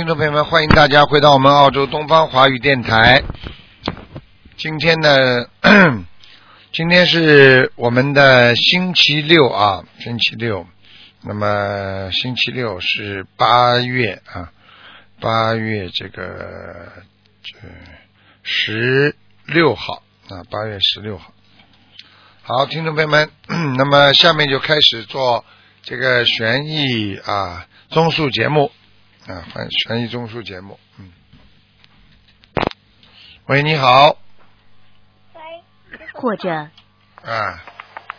听众朋友们，欢迎大家回到我们澳洲东方华语电台。今天呢，今天是我们的星期六啊，星期六。那么星期六是八月啊，八月这个这十六号啊，八月十六号。好，听众朋友们，那么下面就开始做这个悬疑啊综述节目啊，反悬疑综述节目。嗯，喂，你好。喂。或者啊，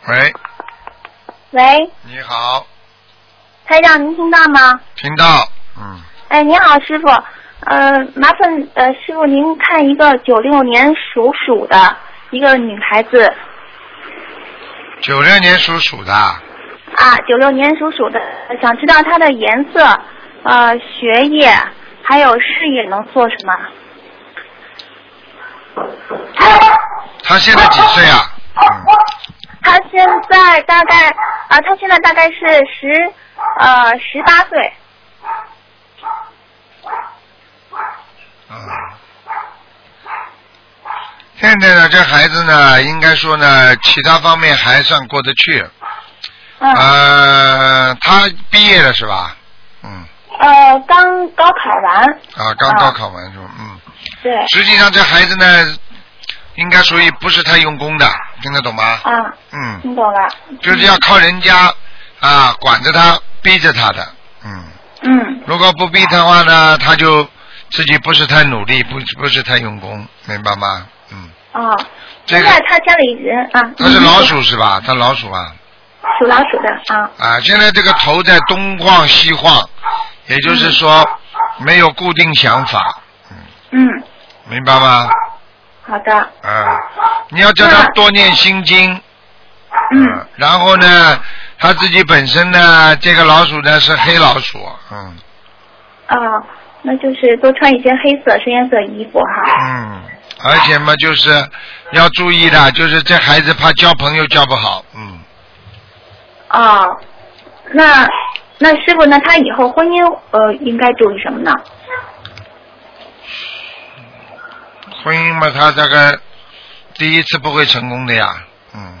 喂，喂，你好，台长，您听到吗？听到，嗯，哎，你好，师傅，呃，麻烦呃师傅您看一个九六年属鼠的一个女孩子。九六年属鼠的，啊，九六年属鼠的，想知道她的颜色、呃学业还有事业能做什么？他现在几岁啊？嗯，她现在大概啊，他现在大概是十呃十八岁，啊。现在呢，这孩子呢，应该说呢，其他方面还算过得去。嗯，呃，他毕业了是吧？嗯，呃，刚高考完，啊，刚高考完是吧？嗯，对，实际上这孩子呢，应该属于不是太用功的，听得懂吗？啊，嗯，听懂了，就是要靠人家啊管着他，逼着他的，嗯。嗯如果不逼他的话呢，他就自己不是太努力，不不是太用功，明白吗？嗯，哦，这个现在他家里人啊，他是老鼠是吧？他老鼠啊属老鼠的啊，啊！现在这个头在东晃西晃，也就是说没有固定想法，嗯，明白吗？好的，啊，你要叫他多念心经，嗯，然后呢，他自己本身呢，这个老鼠呢是黑老鼠，嗯。啊，那就是多穿一些黑色、深颜色衣服哈，嗯，而且嘛，就是要注意的，就是这孩子怕交朋友交不好，嗯。啊，那那师傅，那他以后婚姻呃应该注意什么呢？婚姻嘛，他这个第一次不会成功的呀，嗯，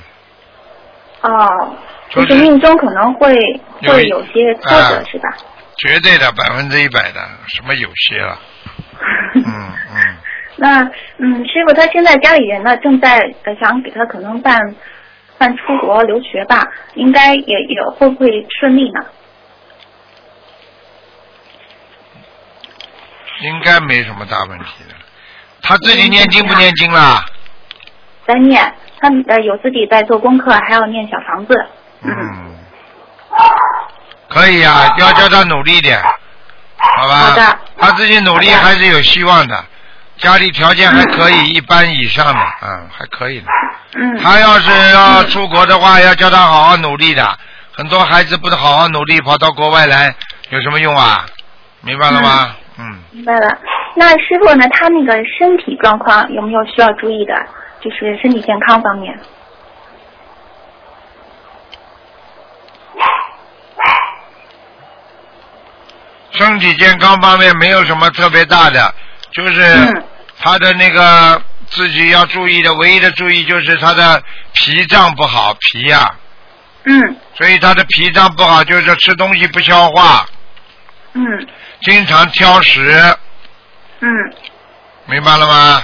哦，就就是是命中可能会有会有些挫折啊是吧？绝对的，百分之一百的，什么有些了，嗯嗯，那嗯，师傅他现在家里人呢正在呃想给他可能办办出国留学吧，应该也也会不会顺利呢？应该没什么大问题的。他自己念经不念经啦？在念，他呃有自己在做功课，还要念小房子。嗯，可以啊，要叫他努力点，好吧？好的他自己努力还是有希望的，家里条件还可以，一般以上的，嗯，还可以的。嗯，他要是要出国的话，要叫他好好努力的。很多孩子不是好好努力，跑到国外来，有什么用啊？明白了吗？嗯，明白了。那师傅呢？他那个身体状况有没有需要注意的？就是身体健康方面。身体健康方面没有什么特别大的，就是嗯他的那个自己要注意的，唯一的注意就是他的脾脏不好，脾呀、嗯所以他的脾脏不好，就是吃东西不消化，嗯经常挑食，嗯，明白了吗？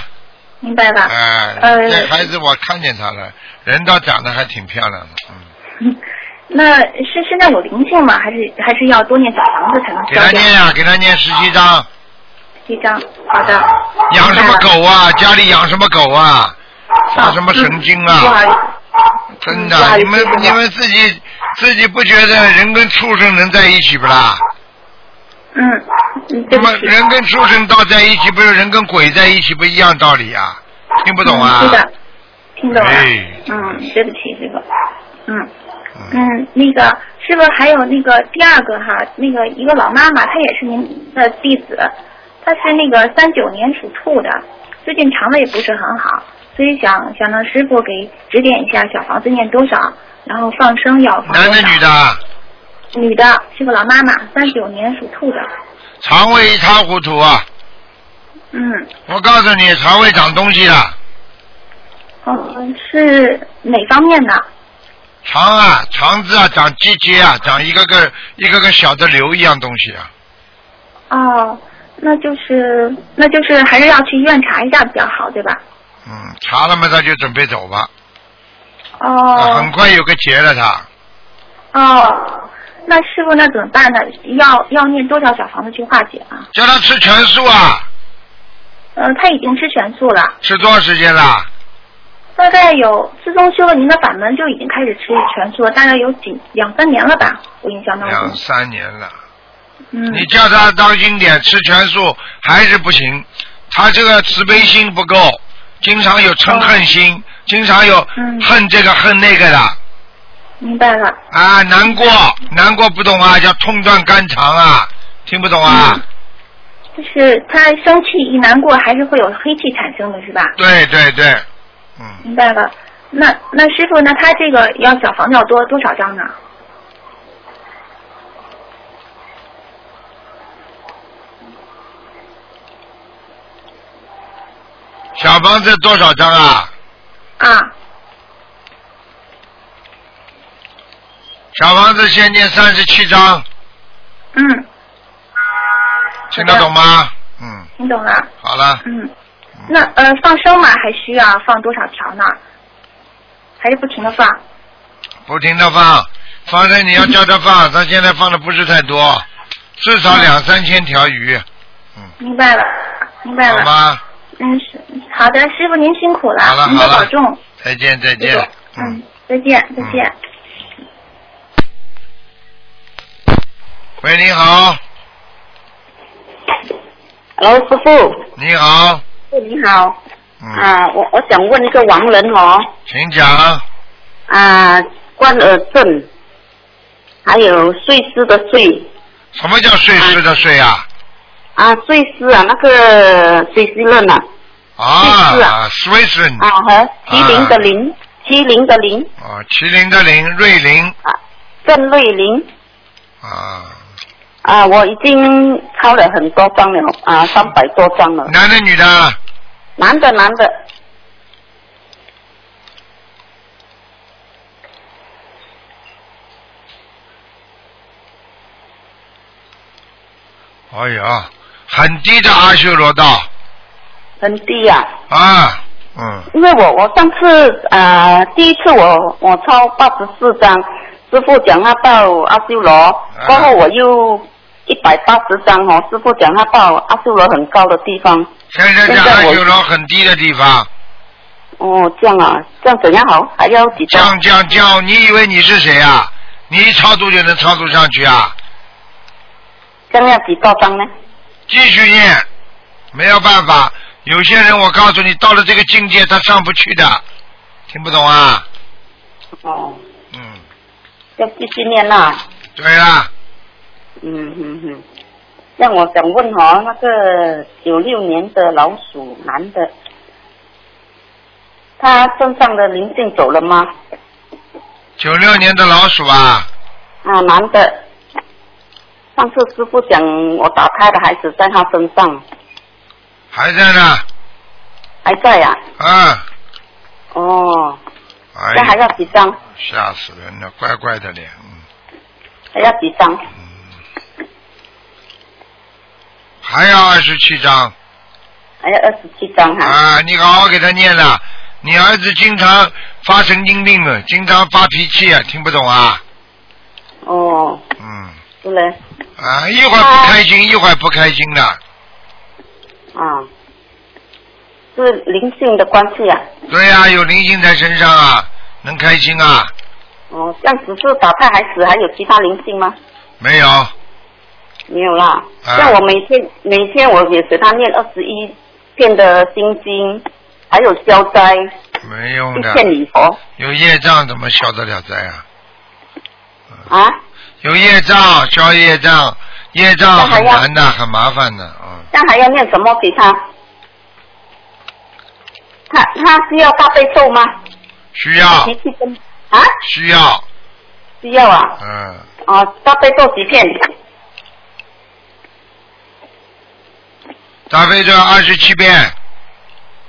明白了。哎、呃这孩子我看见他了，人倒长得还挺漂亮的，嗯，那是现在有灵性吗？还是还是要多念小房子才能给他？念呀、给他念十七章。一张，好的。养什么？狗啊？家里养什么狗啊？发什么神经啊。真的，你们你们自己自己不觉得人跟畜生能在一起不啦？嗯，嗯那么对。人跟畜生道在一起，不是人跟鬼在一起不一样道理啊？听不懂啊？嗯是的，听懂了。哎嗯，对不起，师傅。嗯嗯，那个师傅还有那个第二个哈，那个一个老妈妈，她也是您的弟子，她是那个三九年属兔的，最近肠胃不是很好，所以想想让师傅给指点一下小房子念多少，然后放生要放。男的女的？女的是个老妈妈，三九年属兔的。肠胃一塌糊涂啊！嗯，我告诉你，肠胃长东西了。嗯，是哪方面的？肠啊，肠子啊，长结节啊，长一个个一个个小的瘤一样东西啊。哦，那就是那就是还是要去医院查一下比较好，对吧？嗯，查了嘛，他就准备走吧。啊哦很快有个结了他。哦，那师傅那怎么办呢？要要念多少小房子去化解啊？叫他吃全素啊，呃，他已经吃全素了，吃多少时间了？大概有自从修了您的法门就已经开始吃全素了，大概有几两三年了吧，我印象当中两。三年了。嗯。你叫他当心点，吃全素还是不行。他这个慈悲心不够，经常有嗔恨心，经常有嗯恨这个恨那个的明白了。啊，难过难过不懂啊，叫痛断肝肠啊，听不懂啊？嗯就是他生气一难过，还是会有黑气产生的，是吧？对对对，嗯，明白了。那那师傅，那他这个要小房子要多多少张呢？小房子多少张啊？啊，小房子先念三十七张，嗯，听得懂吗？嗯，听懂了。好了，嗯，那呃放生嘛，还需要放多少条呢？还是不停的放？不停的放，放生你要叫他放，他现在放的不是太多，至少两三千条鱼，嗯明白了，明白了。好吗？嗯，是好的，师傅您辛苦了，您好了好了多保重。再见再见。嗯，再见再见。喂，你好，Hello，师傅，你好，你好。嗯，啊，我我想问一个亡人哦，请讲。啊，关尔正，还有碎尸的碎，什么叫碎尸的碎啊？啊，碎尸啊，那个碎尸论啊，啊碎尸啊。啊，Sweden 啊和麒麟的麟，麒麟的麟，啊，麒麟的麟，瑞麟。啊，郑瑞麟，啊，啊，我已经抄了很多张了，啊，三百多张了，男的女的？男的男的，哎呀，很低的阿修罗道。很低呀、啊，嗯，因为我我上次呃第一次我我抄八十四张，师傅讲他到阿修罗，过后我又一百八十张哦，师傅讲他到阿修罗很高的地方。现在在现在我阿修罗很低的地方，哦，这样啊，这样怎样好？还要几张？降降降，你以为你是谁啊？你一超度就能超度上去啊？这样要几多张呢？继续念，没有办法。有些人我告诉你，到了这个境界他上不去的，听不懂啊？哦，嗯，要继续念啦。对啦，嗯嗯嗯。让我想问哦，那个九六年的老鼠男的，他身上的灵性走了吗？九六年的老鼠啊，啊，男的。上次师傅讲我打胎的孩子在他身上，还在呢，还在呀、啊，哦，哎那还，要几张？吓死人了，怪怪的脸，嗯，还要几张？还要二十七章。还要二十七张哈、啊！你好好给他念了，你儿子经常发神经病了，经常发脾气啊，听不懂啊，哦，嗯，是嘞，啊，一会儿不开心，一会儿不开心的，啊，是灵性的关系啊。对呀、有灵性在身上啊，能开心啊？哦，这样只是打胎孩子，还有其他灵性吗？没有，没有啦。啊像我每天每天我也给他念二十一遍的心经，还有消灾没用的，一片礼佛有业障怎么消得了灾啊？啊。有业障，消业障，业障很难的，很麻烦的，嗯，这样还要念什么给他？他他需要大悲咒吗？需要啊？需要，需要啊。嗯，哦，大悲咒几片？大悲咒二十七遍，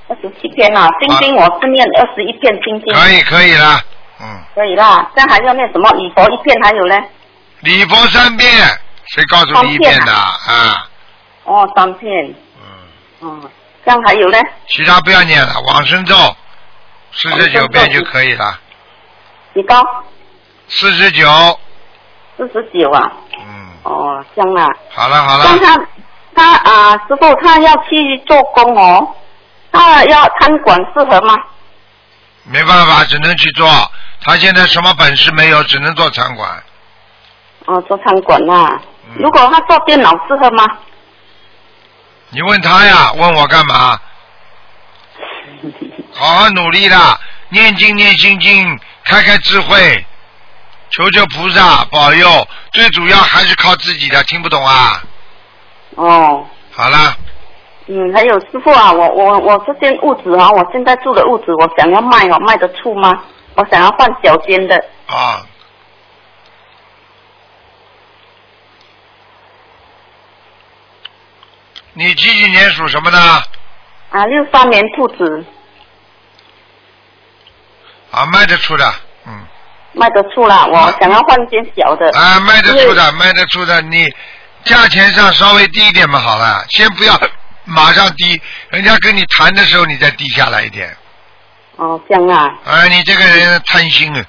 二十七篇啊，心经我是念二十一片心经，可以可以了，嗯，可以啦。这样还要念什么？礼佛一片，还有呢？礼佛三遍，谁告诉你一遍的啊？哦，三片，嗯，嗯，这样还有呢？其他不要念了，往生咒四十九遍就可以了，几高？四十九，四十九啊。嗯，哦，这样啊。好了好了，像他他啊，师傅他要去做工哦，他要餐馆适合吗？没办法，只能去做。他现在什么本事没有，只能做餐馆。哦，做餐馆呐、嗯如果他做电脑适合吗？你问他呀，问我干嘛？好好努力啦，念经念心经，开开智慧，求求菩萨保佑。最主要还是靠自己的，听不懂啊？哦，好啦，嗯，还有师傅啊，我我我这间屋子啊，我现在住的屋子，我想要卖哦，卖得出吗？我想要换小间的，啊，你几几年属什么的？啊，六三年兔子啊，卖得出的，嗯，卖得出了，我想要换间小的。啊，卖得出的，卖得出的，你价钱上稍微低一点嘛，好了，先不要 马上低，人家跟你谈的时候你再低下来一点。哦，这样啊，啊，你这个人贪心啊，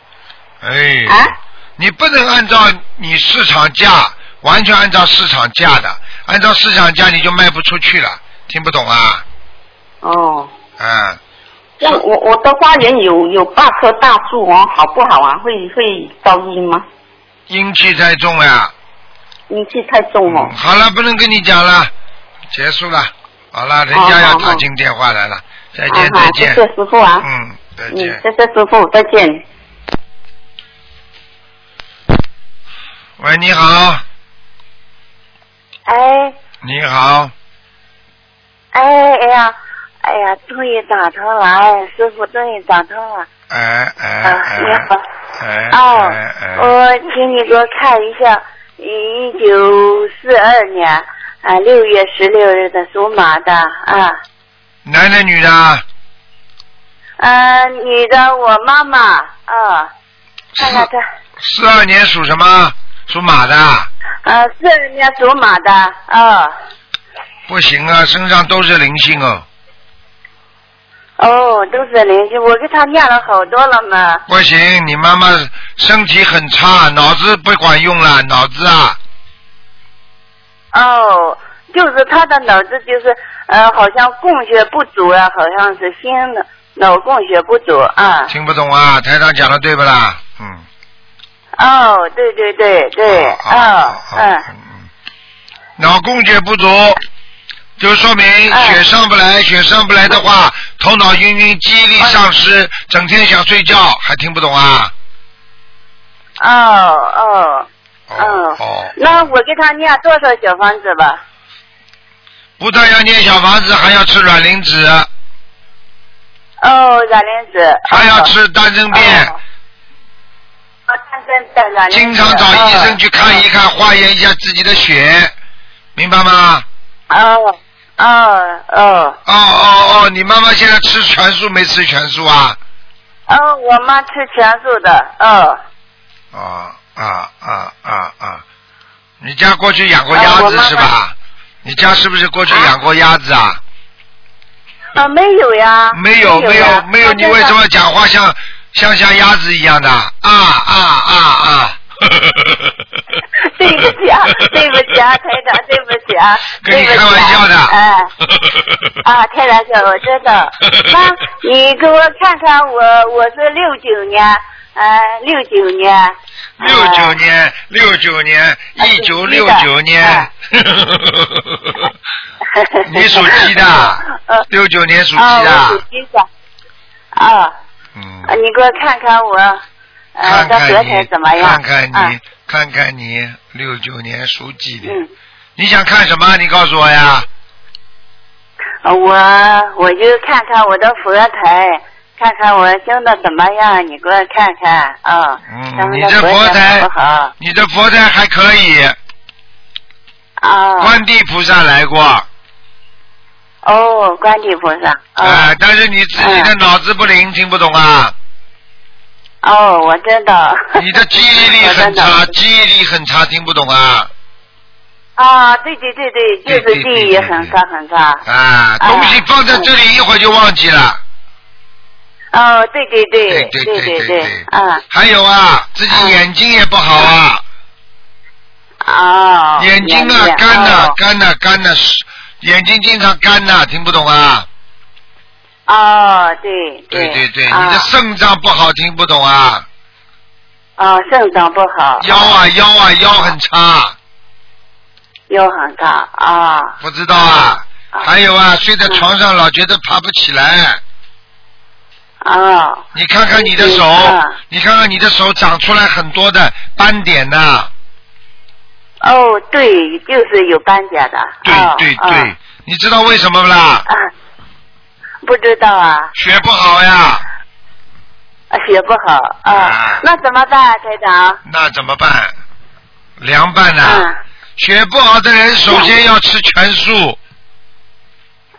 哎，啊你不能按照你市场价，完全按照市场价的，按照市场价你就卖不出去了，听不懂啊？哦，嗯，这样我我的花园有有八棵大树哦，好不好啊？会会噪音吗？阴气太重呀。阴气太重了嗯。好了，不能跟你讲了，结束了。好了，人家要打进电话来了，再啊见好再见。谢谢师傅啊。嗯，再嗯，见。谢谢师傅，再见。喂，你好，哎你好，哎哎呀，哎呀，终于打通了，哎，师傅终于打通了。哎哎啊，哎你好。哎哦哎，哎，我请你给我看一下，一九四二年啊六月十六日的属马的啊，男的女的？呃，女的我妈妈啊，看看她，四二年属什么？属马的。呃，四二年属马的啊，不行啊，身上都是灵性哦。哦，都是灵性，我给他念了好多了嘛。不行，你妈妈身体很差，脑子不管用了，脑子啊，哦，就是他的脑子就是呃，好像供血不足啊，好像是心的脑供血不足啊。听不懂啊？台长讲的对不啦？嗯。哦，对对对对，哦嗯啊嗯，嗯，脑供血不足，就说明哎血上不来，血上不来的话，头脑晕晕，记忆力丧失，整天想睡觉，还听不懂啊？哦哦，哦那我给他念多少小房子吧？不但要念小房子，还要吃卵磷脂，哦，软磷脂。还要吃丹参片。经常找医生去看一看，化验一下自己的血，明白吗？哦哦哦哦哦哦，你妈妈现在吃全素没吃全素啊？哦，我妈吃全素的，哦。啊啊啊啊啊！你家过去养过啊鸭子我妈妈是吧？你家是不是过去养过鸭子啊？啊，没有呀。没有没有没有，你为什？么讲话像像像鸭子一样的？啊啊啊啊！对不起啊，对不起啊，台长，对不起啊，跟你开玩笑的。哎，啊，开玩笑，我知道。妈你给我看看我，我是六九年，呃，六九年。六九年，六九年，啊一九六九年啊。你属鸡的呃，六九年属鸡啊，属。鸡的。啊，你给我看看我，呃，看看你？看看啊你，看看你，六九年属鸡的。嗯，你想看什么？你告诉我呀。呃我我就看看我的佛台，看看我修的怎么样，你给我看看啊。嗯你这的佛台？你的佛台还可以，啊。观地菩萨来过，哦，观地菩萨。哦哎，但是你自己的脑子不灵，听不懂啊？哦，我知道。你的记忆力很 差，记忆力很差，听不懂啊？啊，对对对对，就是记忆很差很差。啊，东西放在这里，一会儿就忘记了。哦，对对对对对对对，啊还有啊，自己眼睛也不好啊，啊。眼睛啊干呐哦干呐干呐，眼睛经常干呐，听不懂啊？哦，对对对对，啊你的肾脏不好，听不懂啊？哦，肾脏不好。腰啊腰啊腰很差，腰很大啊。不知道啊？啊还有啊，睡在床上老觉得爬不起来。哦。你看看你的手嗯，你看看你的手长出来很多的斑点呐。哦，对，就是有斑点的。对哦对哦对，你知道为什么不啦？啊，不知道啊，血不好呀，啊血不好啊啊，那怎么办，台长？那怎么办？凉拌呐、嗯血不好的人首先要吃全素，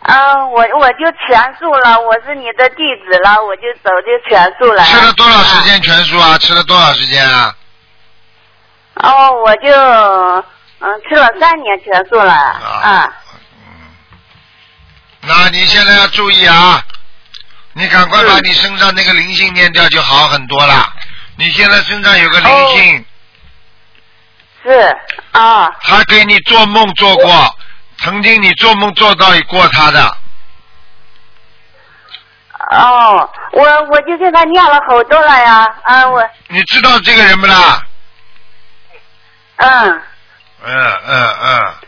啊，我我就全素了，我是你的弟子了，我就走就全素了。吃了多少时间全素啊？吃了多少时间啊？哦，我就嗯吃了三年全素了啊。那你现在要注意啊，你赶快把你身上那个灵性念掉，就好很多了。你现在身上有个灵性，是啊，他给你做梦做过，曾经你做梦做到过他的，哦，我我就给他念了好多了呀，啊，我。你知道这个人不啦？嗯，嗯嗯嗯，他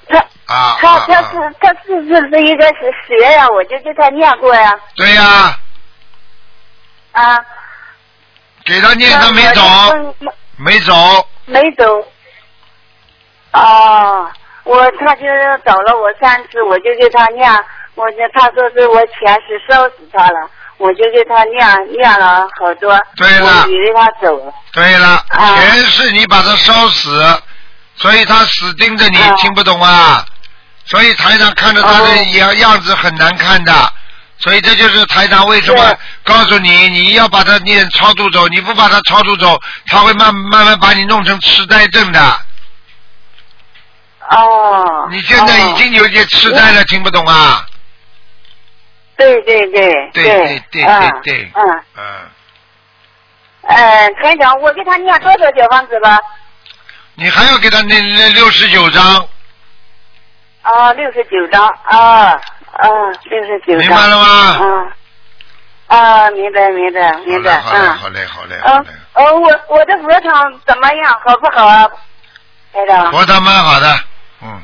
啊他他啊啊是他是不是应该是蛇呀？我就给他念过呀，对呀、啊。给他念他没走，没没走，没走。哦，我他就是找了我三次，我就给他念，我就他说是我前世烧死他了，我就给他念念了好多，对了我以为他走了。对了，啊前世你把他烧死，所以他死盯着你，啊听不懂啊？所以台长看着他的哦。样样子很难看的，所以这就是台长为什么告诉你，你要把他念超度走，你不把他超度走，他会慢慢慢把你弄成痴呆症的。哦。你现在已经有点痴呆了，听不懂啊？对对对对对。对对嗯对。嗯。嗯，呃，台长，我给他念多少小房子了？你还要给他念念六十九章，啊，六十九张啊啊，六十九张。明白了吗？嗯。啊，明白明白明白，好嘞，嗯。好嘞，好嘞，好嗯嘞，，哦，我我的佛场怎么样？好不好啊？台长，佛堂蛮好的，嗯。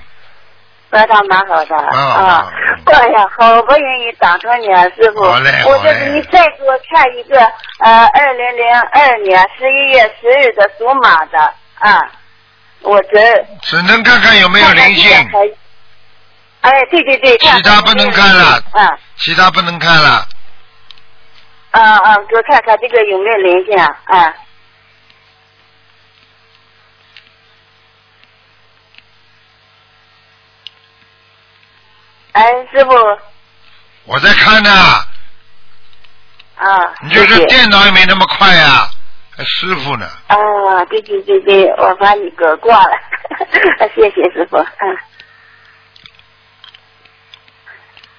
佛场蛮好的啊。哎呀，好不容易打通你啊，师傅。好嘞我就是你再给我看一个呃，二零零二年十一月十日的属马的啊，我这只能看看有没有灵性，哎，对对对，其他不能看了啊其他不能看了。啊啊，给我看看这个有没有灵性啊？啊。哎，师傅我在看呢，啊，你就是电脑也没那么快呀、还师傅呢。啊，对对对对，我把你哥挂了，谢谢师傅，嗯，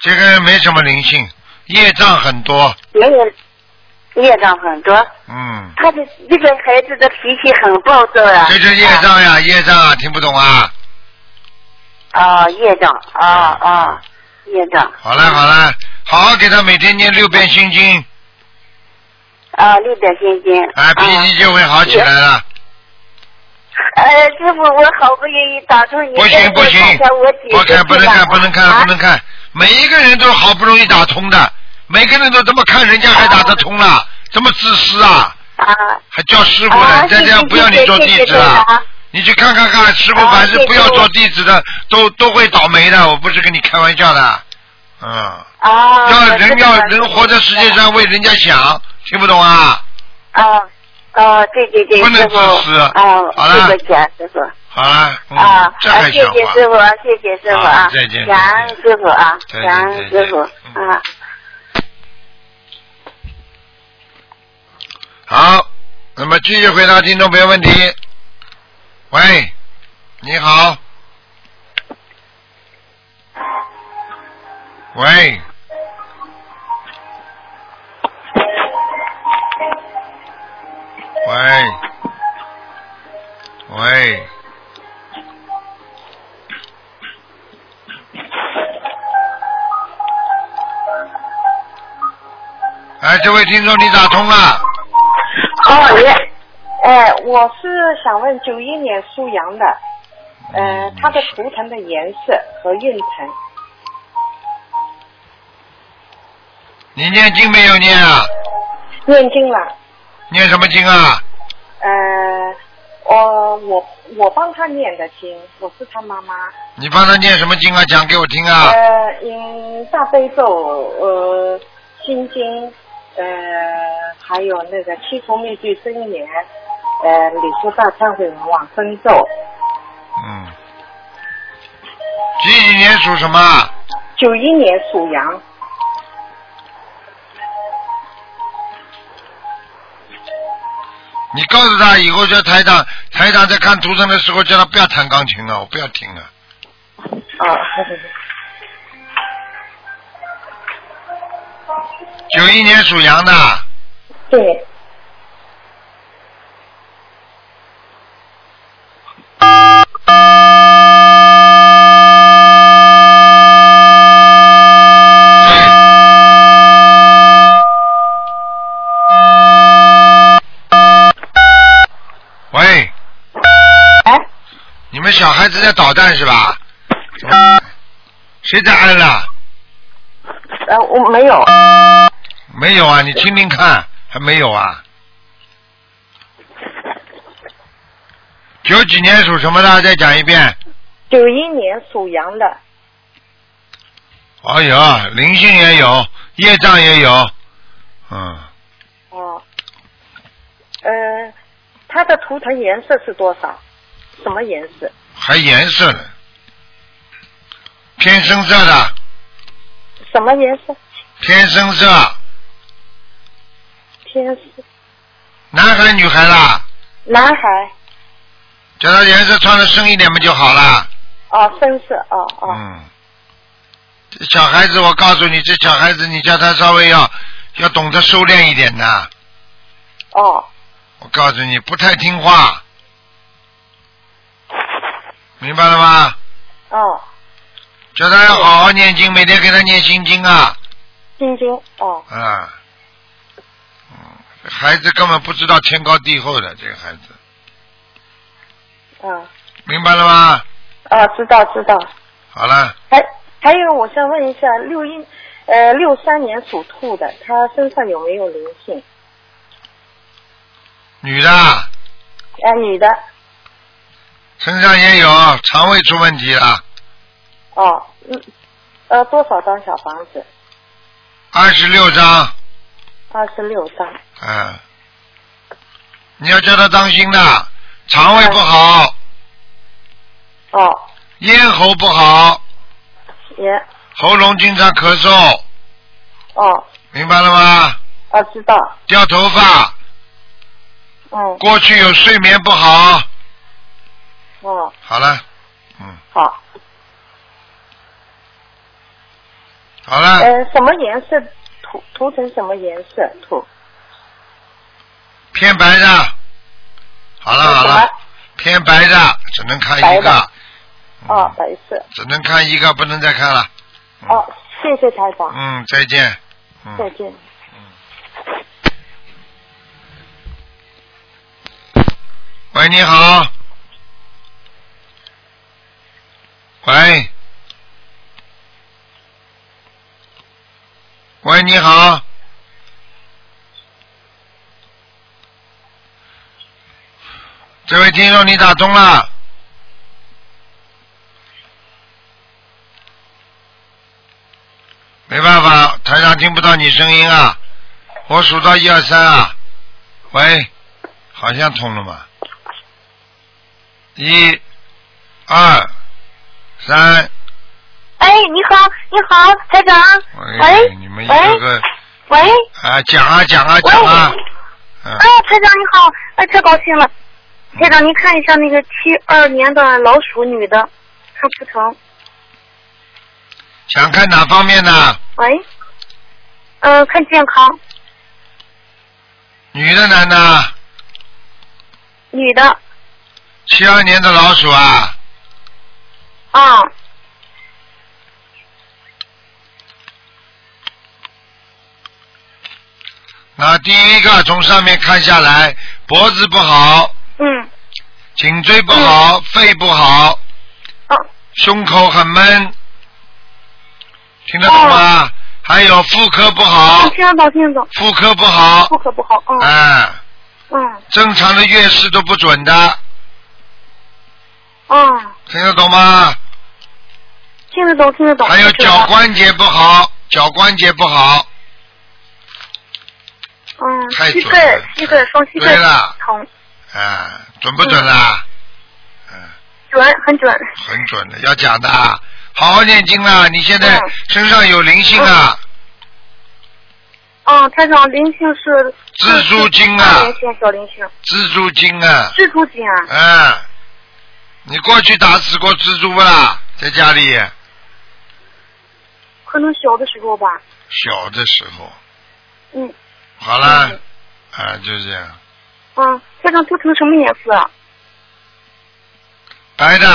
这个人没什么灵性，业障很多，没有业障很多，嗯，他的这个孩子的脾气很暴躁啊，这是业障呀，业障啊，听不懂啊？啊，业障啊啊，业障。好了好了，好好给他每天念六遍心经，啊，六遍心经。啊，脾气就会好起来了。呃，师傅，我好不容易打通你，不行不行不看不能看不能看不能。看，每一个人都好不容易打通的，每个人都这么看，人家还打得通了，这么自私啊？啊还叫师傅啊呢？再这样谢谢不要你做弟谢谢子了。你去看看看，师傅啊凡是不要谢谢做弟子的，都都会倒霉的。我不是跟你开玩笑的，嗯，啊！要人要人活在世界上为人家想，听不懂啊？啊啊，对对对，不能自私啊，好了对不起啊，师傅。好了，嗯啊，谢。谢师傅，谢谢师傅啊啊，再见感恩师傅啊，再见感恩师傅嗯啊。好，那么继续回答听众朋友问题。喂，你好。喂。喂。喂。哎，这位听众，你打通了。哦，你，哎，我是想问九一年属羊的，呃，它的图腾的颜色和运程。你念经没有念啊？念经了，念什么经啊？呃，我我我帮他念的经，我是他妈妈。你帮他念什么经啊？讲给我听啊！呃，嗯大悲咒，呃，心经，呃，还有那个七佛灭罪真言，呃，礼佛大忏悔文往生咒。嗯。几几年属什么？九一年属羊，你告诉他以后叫台长，台长在看图腾的时候叫他不要弹钢琴了，我不要听了。哦，九一年属羊的，对，喂，哎，你们小孩子在捣蛋是吧？谁在按了？呃，我没有，没有啊，你听听看，还没有啊？九几年属什么的？再讲一遍。九一年属羊的，哎呀，灵性也有，业障也有，嗯，哦，呃，它的图腾颜色是多少？什么颜色？还颜色呢，偏深色的，什么颜色？偏深色，天使，男孩女孩啦，男孩，叫他颜色穿的深一点不就好了？哦，深色，哦哦，嗯，这小孩子，我告诉你，这小孩子，你叫他稍微要要懂得收敛一点的。哦，我告诉你，不太听话，明白了吗？哦，叫他要好好念经，每天给他念心经啊。心经，哦，啊，嗯，孩子根本不知道天高地厚的，这个孩子，啊，明白了吗？啊，知道知道。好了，还还有，我想问一下，六一呃六三年属兔的，他身上有没有灵性？女的呃，女的，身上也有肠胃出问题了，哦，嗯，呃，多少张小房子？二十六张，二十六张。嗯，你要叫他当心的，肠胃不好，哦，咽喉不好，也，喉咙经常咳嗽，哦，明白了吗？啊，知道，掉头发，嗯，过去有睡眠不好，哦，好了，嗯，好，好了，呃，什么颜色？涂涂成什么颜色？涂偏白的，好了好了，偏白的只能看一个啊，白色。只能看一个，不能再看了。嗯哦，谢谢台长，嗯，再见。嗯。再见。喂，你好。喂。喂，你好。这位听众，你打通了。没办法，台上听不到你声音啊。我数到一二三啊。喂，好像通了嘛。一、二三。哎，你好，你好，台长。哎喂，你们一喂个个喂，啊讲啊讲啊讲啊，嗯哎，台长你好，哎，太高兴了。台长，您看一下那个七二年的老鼠女的，看图腾。想看哪方面的？喂，嗯、看健康，女的男的？女的，七二年的老鼠啊，啊，那第一个从上面看下来，脖子不好，嗯，颈椎不好，肺不好，哦，胸口很闷，听得懂吗？还有妇科不好，听得懂，听得懂，妇科不好妇，科不好，嗯、哎，嗯。正常的月事都不准的，嗯，听得懂吗？听得懂，听得懂。还有脚关节不好，脚关节不好，嗯，膝盖了。膝盖双膝盖对了。疼，啊，准不准啦？嗯，准很准。很准的，要讲的啊，好好念经啦！你现在嗯身上有灵性啊，嗯，台长灵性是蜘蛛精啊是灵性小灵性，蜘蛛精啊，蜘蛛精啊，嗯，你过去打死过蜘蛛不啦？在家里可能小的时候吧。小的时候，嗯好了嗯，啊，就这样，嗯，台长图腾什么颜色啊？白的，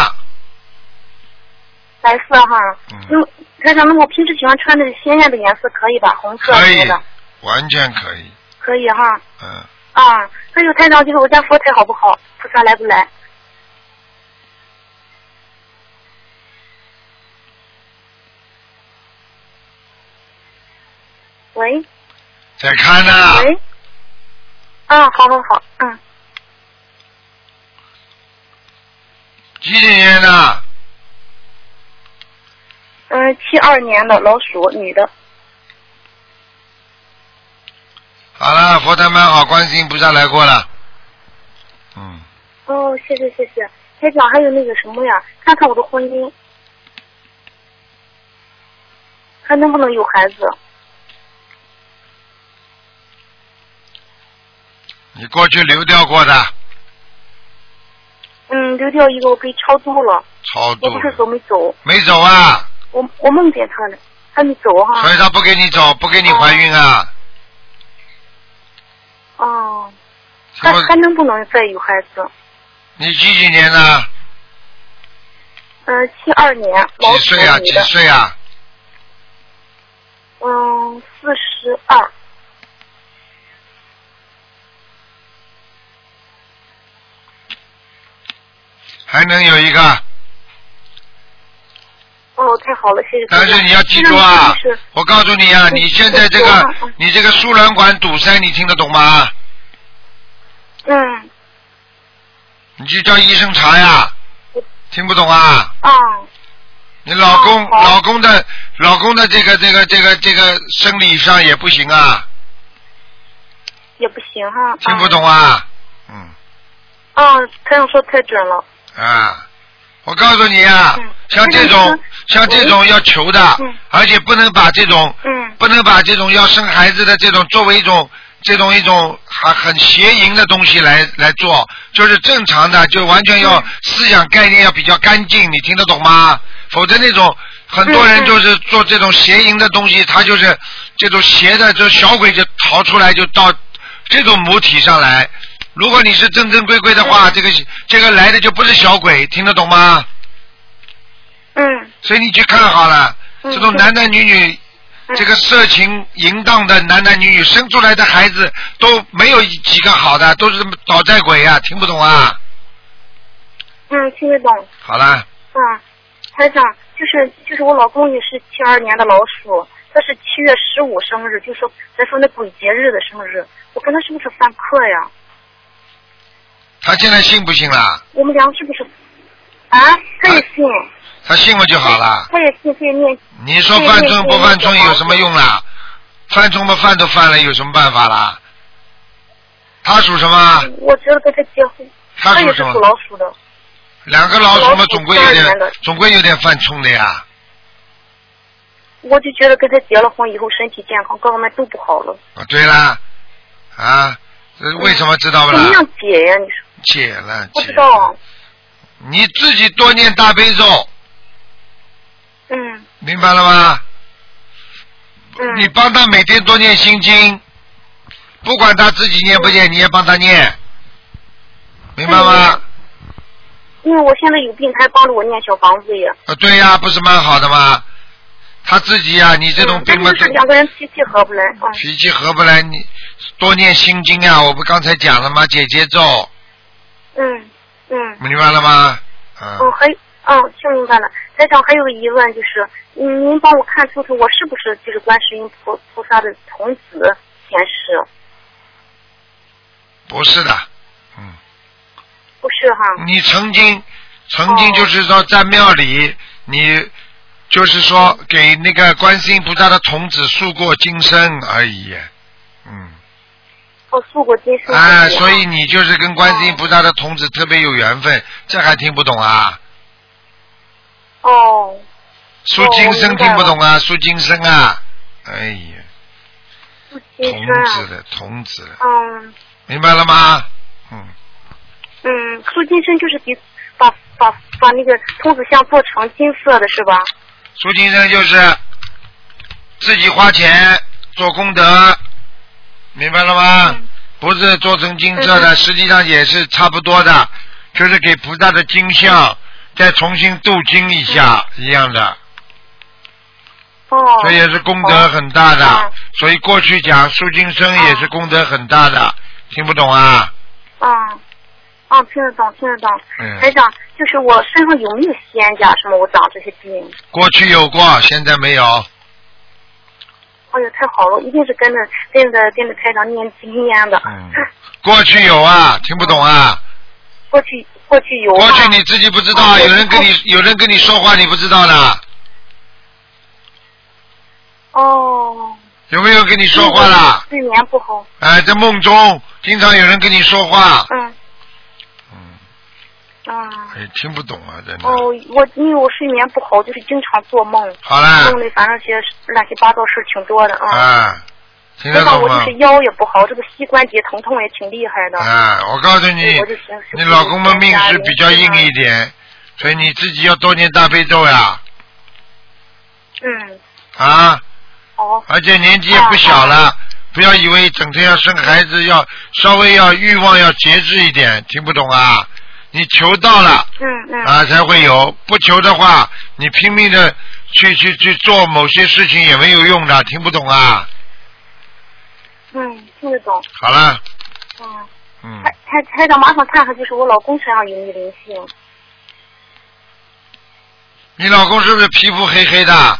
白色哈。嗯那么台长，那我平时喜欢穿的鲜艳的颜色可以吧？红色可以的，完全可以，可以哈。嗯，啊，还有台长，就是我家佛台好不好？菩萨来不来？喂在看呢，喂，啊，好好好，嗯，几几年的？嗯，七二年的老鼠，女的，好了，佛台蛮好，观世音菩萨来过了，嗯，哦，谢谢谢谢，台长还有那个什么呀，看看我的婚姻，还能不能有孩子？你过去流掉过的，嗯，流掉一个我给超度了，超度我不是走没走，没走啊，我我梦见他了，还没走哈。所以他不给你走，不给你怀孕啊，哦，什么还还能不能再有孩子？你几几年的？呃，七二年，几岁啊？几，岁啊？嗯，四十二。还能有一个，哦，太好了，谢谢。但是你要记住啊我告诉你啊，嗯你现在这个嗯嗯你这个输卵管堵塞，你听得懂吗？嗯你去叫医生查呀，听不懂啊？啊你老公哦老公的老公的这个这个这个这个生理上也不行啊，也不行哈。听不懂啊？嗯啊，台长说太准了。啊，我告诉你啊嗯，像这种像这种要求的嗯，而且不能把这种嗯。不能把这种要生孩子的这种作为一种这种一种很很邪淫的东西来来做，就是正常的，就完全要嗯。思想概念要比较干净，你听得懂吗？否则那种很多人就是做这种邪淫的东西，他就是这种邪的，这小鬼就逃出来，就到这种母体上来。如果你是正正规规的话，嗯这个这个来的就不是小鬼，听得懂吗？嗯所以你去看好了，嗯这种男男女女，嗯这个色情淫荡的男男女女生出来的孩子都没有几个好的，都是倒债鬼啊！听不懂啊？嗯，听得懂。好了，嗯，台长，就是就是我老公也是七二年的老鼠，他是七月十五生日，就说咱说那鬼节日的生日，我跟他是不是犯克呀？他现在信不信啦？我们俩是不是？啊，他也信，他信了就好了。他也信，他也念。你说犯冲不犯冲有什么用啦？犯冲嘛犯都犯了，有什么办法啦？他属什么？我觉得跟他结婚，他属什么？属老鼠的。两个老鼠嘛，总归有点12年的，总归有点犯冲的呀。我就觉得跟他结了婚以后身体健康各方面都不好了，啊，对啦，啊，为什么知道不啦？怎么样解呀？你说解了，不知道。你自己多念大悲咒，嗯明白了吗？嗯。你帮他每天多念心经，不管他自己念不念，你也帮他念，明白吗？因为我现在有病，他还帮着我念小房子呀。啊，对呀，不是蛮好的吗？他自己呀、你这种嗯病嘛两个人脾气合不来。嗯脾气合不来，你多念心经啊！我不刚才讲了吗？姐姐咒，嗯嗯。明白了吗？嗯，哦，还哦，听明白了。台长还有个疑问就是，嗯您帮我看清楚我是不是就是观世音菩菩萨的童子前世？不是的，嗯，不是哈。你曾经曾经就是说在庙里，你就是说给那个观世音菩萨的童子诉过金身而已，嗯，哦，诉过今生。哎，所以你就是跟观世音菩萨的童子特别有缘分，这还听不懂啊？哦。诉今生听不懂啊？诉今生啊？哎呀，童。子的童子，嗯明白了吗？嗯，嗯，诉今生就是比把把把那个童子像做成金色的是吧？诉今生就是自己花钱做功德，明白了吗？不是做成金色的，实际上也是差不多的，就是给菩萨的金像再重新镀金一下一样的。哦。这也是功德很大的，所以过去讲苏金生也是功德很大的，听不懂啊？嗯。哦，听得懂，听得懂。嗯台长，就是我身上有没有仙家什么？我长这些病？过去有过，现在没有。哎呀，太好了！一定是跟着跟着跟着台长念经一样的。嗯。过去有啊，听不懂啊？过去过去有。过去你自己不知道，啊有人跟你有人跟你说话，你不知道的，哦。有没有跟你说话啦？睡眠不好。哎，在梦中经常有人跟你说话，嗯。嗯。嗯。哎，听不懂啊，真的。哦，我因为我睡眠不好，就是经常做梦。好啦梦里反正些乱七八糟事儿挺多的啊。啊，听得加上懂吗我就是？腰也不好，这个膝关节疼痛也挺厉害的。啊，我告诉你你老公的命是比较硬一点，所以你自己要多念大悲咒呀，嗯。啊，哦。而且年纪也不小了，不要以为整天要生孩子，要稍微要欲望要节制一点，听不懂啊？你求到了嗯嗯。啊才会有，不求的话，你拼命的去去去做某些事情也没有用的，听不懂啊？嗯，听得懂。好了，嗯。嗯，台台台长，麻烦看看，就是我老公身上有没有灵性？你老公是不是皮肤黑黑的？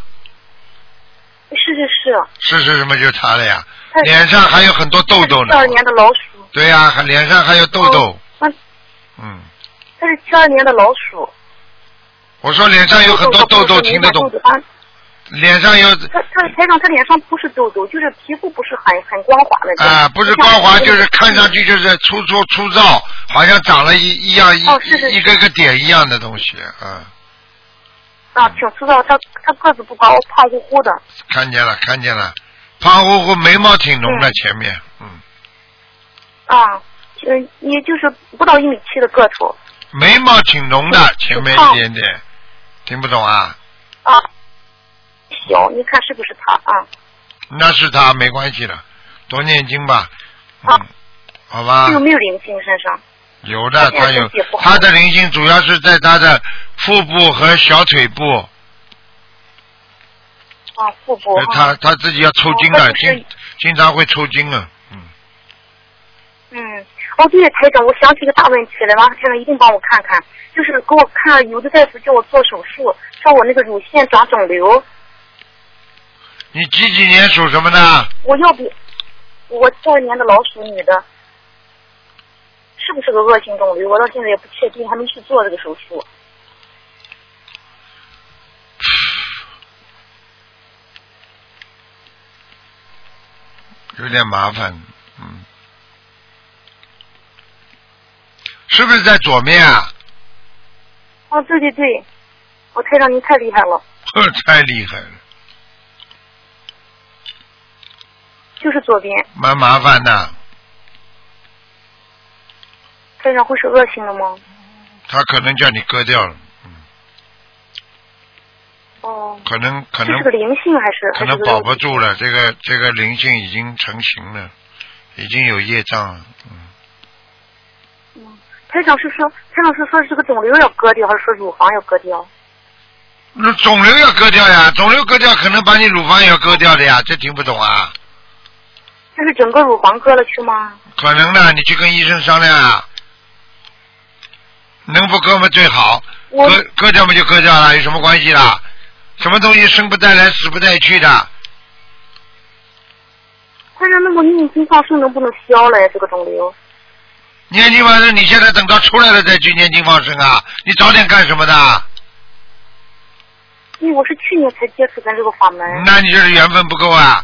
是是是。是是什么就是他了呀？脸上还有很多痘痘呢七。二年的老鼠。对呀、还脸上还有痘痘。嗯。嗯，他是七二年的老鼠。我说脸上有很多痘痘，听得懂？啊，脸上有他他台长，他脸上不是痘痘，就是皮肤不是很很光滑的。啊，不是光滑，就是看上去就是粗粗粗糙，好像长了一一样一、一个个点一样的东西，啊，啊，挺粗糙，他他个子不高，胖乎乎的。看见了看见了，胖乎乎，眉毛挺浓的，嗯前面，嗯，啊，嗯，也就是不到一米七的个头。眉毛挺浓的，前面一点点，听不懂啊？啊，小，你看是不是他啊？那是他没关系的，多念经吧，啊嗯，好吧？有没有灵性身上？有的，他有。他的灵性主要是在他的腹部和小腿部，啊，腹部呃他他自己要抽筋了，经经常会抽筋啊，嗯，嗯，哦，对了，台长，我想起一个大问题来，麻烦台长一定帮我看看，就是给我看，有的大夫叫我做手术，说我那个乳腺长肿瘤，你几几年属什么的？我要不，我七二年的老鼠女的，是不是个恶性肿瘤？我到现在也不确定，还没去做这个手术。有点麻烦，嗯，是不是在左面啊？哦，对对对，我太长您太厉害了，呵，太厉害了，就是左边，蛮麻烦的。台长会是恶性的吗？他可能叫你割掉了，哦，可能可能这是个灵性还是可能保不住了，这个这个灵性已经成型了，已经有业障了。嗯。嗯，台长是说，陈老师说这个肿瘤要割掉，还是说乳房要割掉？那肿瘤要割掉呀，肿瘤割掉可能把你乳房也要割掉的呀，这听不懂啊？这是整个乳房割了去吗？可能的，你去跟医生商量啊。能不割吗最好，割割掉嘛就割掉了，有什么关系啦？什么东西生不带来死不带去的？台长，那我念经放生能不能消了呀？这个肿瘤？念经放生，你现在等到出来了再去念经放生啊？你早点干什么的？因为我是去年才接触咱这个法门。那你就是缘分不够啊！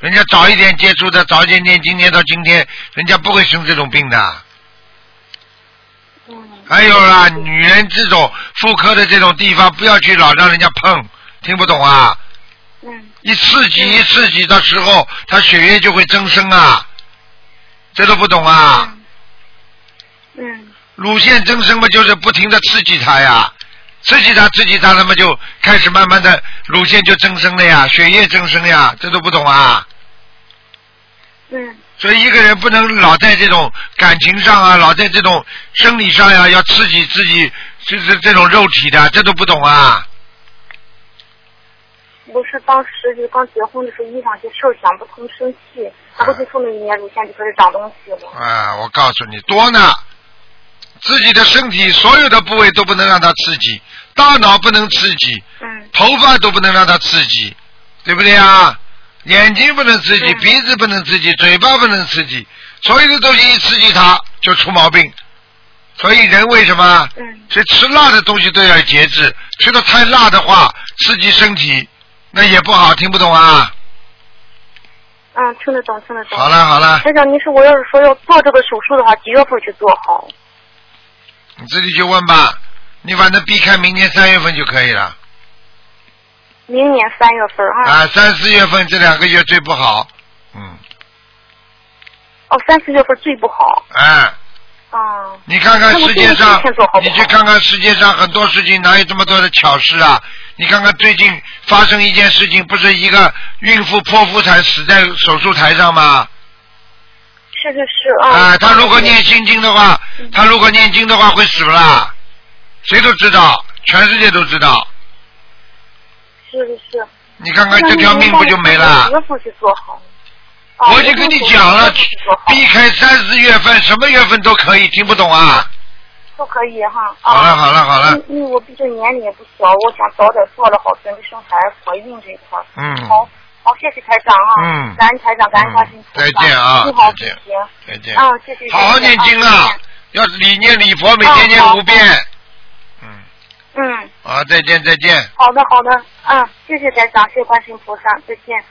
人家早一点接触的，早一点念经念到今天，人家不会生这种病的。嗯。还有啦，女人这种妇科的这种地方，不要去老让人家碰，听不懂啊？嗯。一刺激一刺激的时候，她血液就会增生啊，这都不懂啊？嗯。乳腺增生嘛，就是不停的刺激它呀，刺激它，刺激它，那么就开始慢慢的乳腺就增生了呀，血液增生呀，这都不懂啊？嗯。所以一个人不能老在这种感情上啊，老在这种生理上呀、要刺激自己，就是这种肉体的，这都不懂啊？不是当时就刚结婚的时候，遇上些事儿想不通，生气，然后就从那一年乳腺就开始长东西了。啊，我告诉你，多呢。自己的身体所有的部位都不能让它刺激，大脑不能刺激，嗯头发都不能让它刺激，对不对啊？眼睛不能刺激，嗯鼻子不能刺激，嘴巴不能刺激，所有的东西一刺激它就出毛病。所以人为什么？嗯所以吃辣的东西都要节制，吃的太辣的话，刺激身体，那也不好，听不懂啊？嗯，听得懂，听得懂。好了好了，台长，您说我要是说要做这个手术的话，几月份去做好？你自己去问吧，你反正避开明年三月份就可以了。明年三月份啊。啊，三四月份这两个月最不好，嗯，哦，三四月份最不好。哎，啊。你看看世界上你去看看世界上很多事情哪有这么多的巧事啊？你看看最近发生一件事情，不是一个孕妇剖腹产死在手术台上吗？是是是啊。啊，他如果念心经的话，他如果念经的话会死不啦？谁都知道，全世界都知道。是是是。你看看这条命不就没了几？月份去做好？啊我已经跟你讲了避开三四月份，什么月份都可以，听不懂啊？都可以哈。啊好了好了好了，因因为我毕竟年龄也不小，我想早点做了好，准备生孩子、怀孕这一块。嗯，好，好，谢谢台长啊。嗯感恩台长，感恩观世音菩萨。再见啊你好，再见行。再见。啊，谢谢。好好念经啊，要礼念礼佛，每天念五遍。嗯，嗯，好，再见再见。好的好的，嗯，谢谢台长，谢谢观世音菩萨，再见。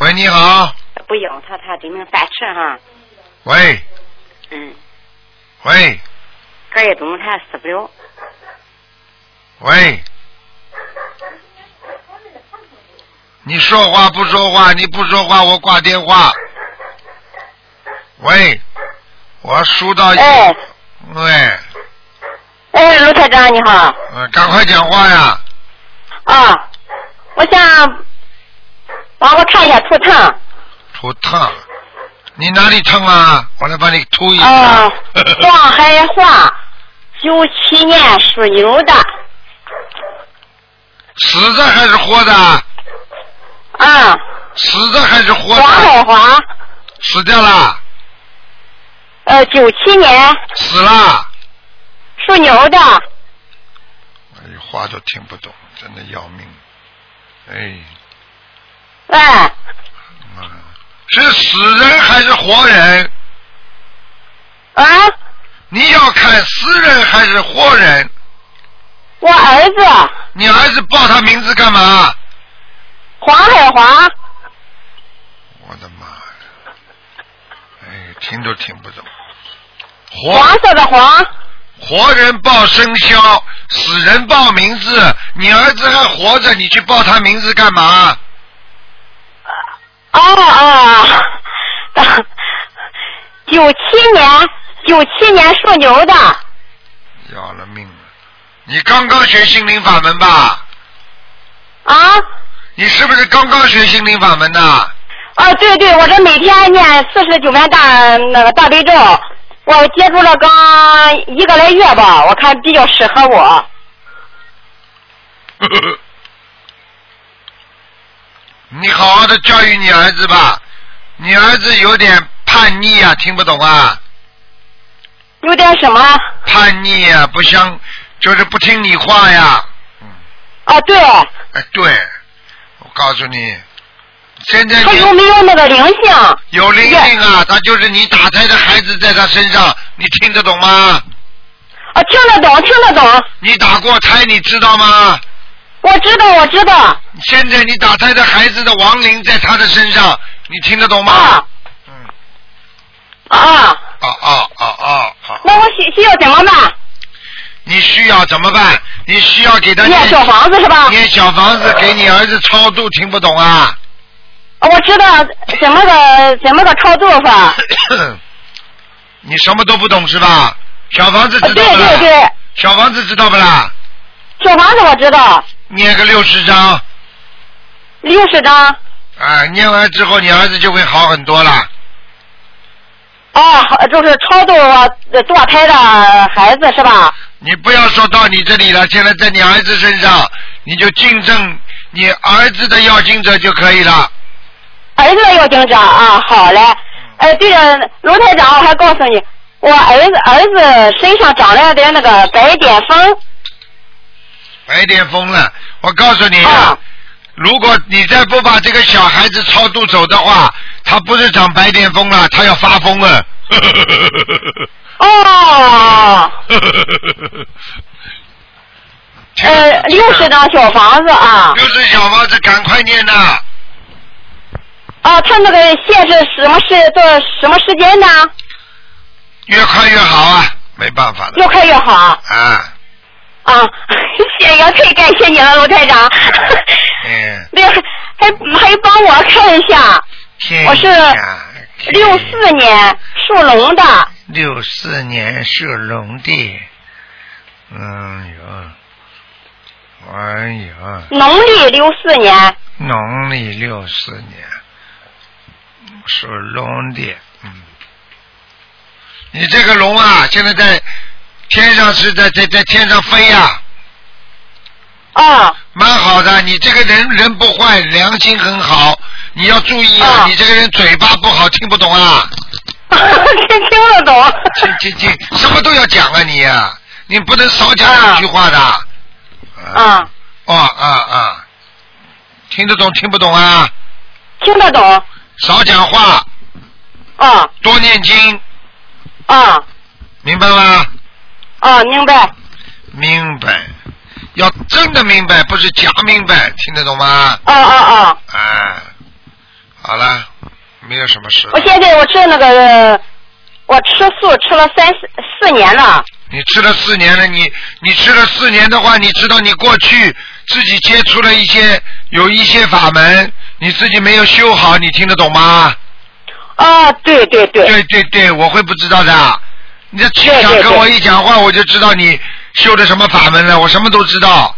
喂，你好。不用，他他这门饭吃哈，喂嗯，喂这些东西他吃不了，喂，你说话不说话？你不说话，我挂电话。喂，我数到一。哎喂，哎，卢台长你好，嗯，赶快讲话呀！啊，我想帮我看一下图腾，图腾，你哪里疼啊？我来帮你涂一下。啊，黄海华，九七年属牛的，死的还是活的？啊，死的还是活黄的？海华，死掉了，呃，九七年死了。属牛的，哎，话都听不懂，真的要命。哎，哎，妈，是死人还是活人？啊，你要看死人还是活人？我儿子你儿子报他名字干嘛？黄海华，我的妈呀！哎，听都听不懂。活黄色的黄，活人报生肖，死人报名字。你儿子还活着，你去报他名字干嘛？啊啊，九七年，九七年属牛的，要了命了！你刚刚学心灵法门吧？啊？你是不是刚刚学心灵法门的？啊，对对，我这每天念四十九遍大那个大悲咒，我接触了刚一个来月吧，我看比较适合我。你好好的教育你儿子吧，你儿子有点叛逆啊，听不懂啊？有点什么？叛逆啊，不像，就是不听你话呀。嗯啊，对。哎，对，我告诉你，现在他有没有那个灵性？有灵性啊，他就是你打胎的孩子在他身上，你听得懂吗？啊，听得懂，听得懂。你打过胎，你知道吗？我知道，我知道。现在你打胎的孩子的亡灵在他的身上，你听得懂吗？啊。嗯。啊。啊啊啊啊！好。那我需需要怎么办？你需要怎么办？你需要给他念小房子是吧？念小房子给你儿子超度，听不懂啊？我知道怎么个怎么个超度法。你什么都不懂是吧？小房子知道对对对。小房子知道不啦？小房子我知道。念个六十章。六十章。啊，念完之后你儿子就会好很多了。哦，就是超度堕胎的孩子是吧？你不要说到你这里了，现在在你儿子身上，你就竞争你儿子的要经者就可以了。儿子的要经者啊，好嘞。哎，对了，卢台长，我还告诉你，我儿子儿子身上长了点那个白癜风。白癜风了，我告诉你啊，如果你再不把这个小孩子超度走的话，他不是长白癜风了，他要发疯了。哦。呃，六十张小房子啊。六十小房子，赶快念呐！啊，他那个限制什么时做什么时间呢？越快越好啊，没办法的。越快越好。啊。啊，谢谢，太感谢你了，卢台长。嗯。那还还帮我看一下，我是六四年属龙的。六四年是龙的，嗯哟，哎呀。农历六四年。农历六四年，属龙的，嗯。你这个龙啊，现在在天上是在在在天上飞呀、啊。蛮好的，你这个人人不坏，良心很好。你要注意啊，你这个人嘴巴不好，听不懂啊。听听得懂。听听听，什么都要讲啊你啊，你不能少讲两句话的。啊。哦啊啊，听得懂听不懂啊？听得懂。少讲话。啊。多念经。啊。明白吗？啊，明白。明白，要真的明白，不是假明白，听得懂吗？啊啊啊！哎，好了，没有什么事。我现在我吃那个，我吃素吃了三四四年了。你吃了四年了，你你吃了四年的话，你知道你过去自己接触了一些有一些法门，你自己没有修好，你听得懂吗？啊，对对对。对对对，我会不知道的。你这气场跟我一讲话，我就知道你修的什么法门了，我什么都知道。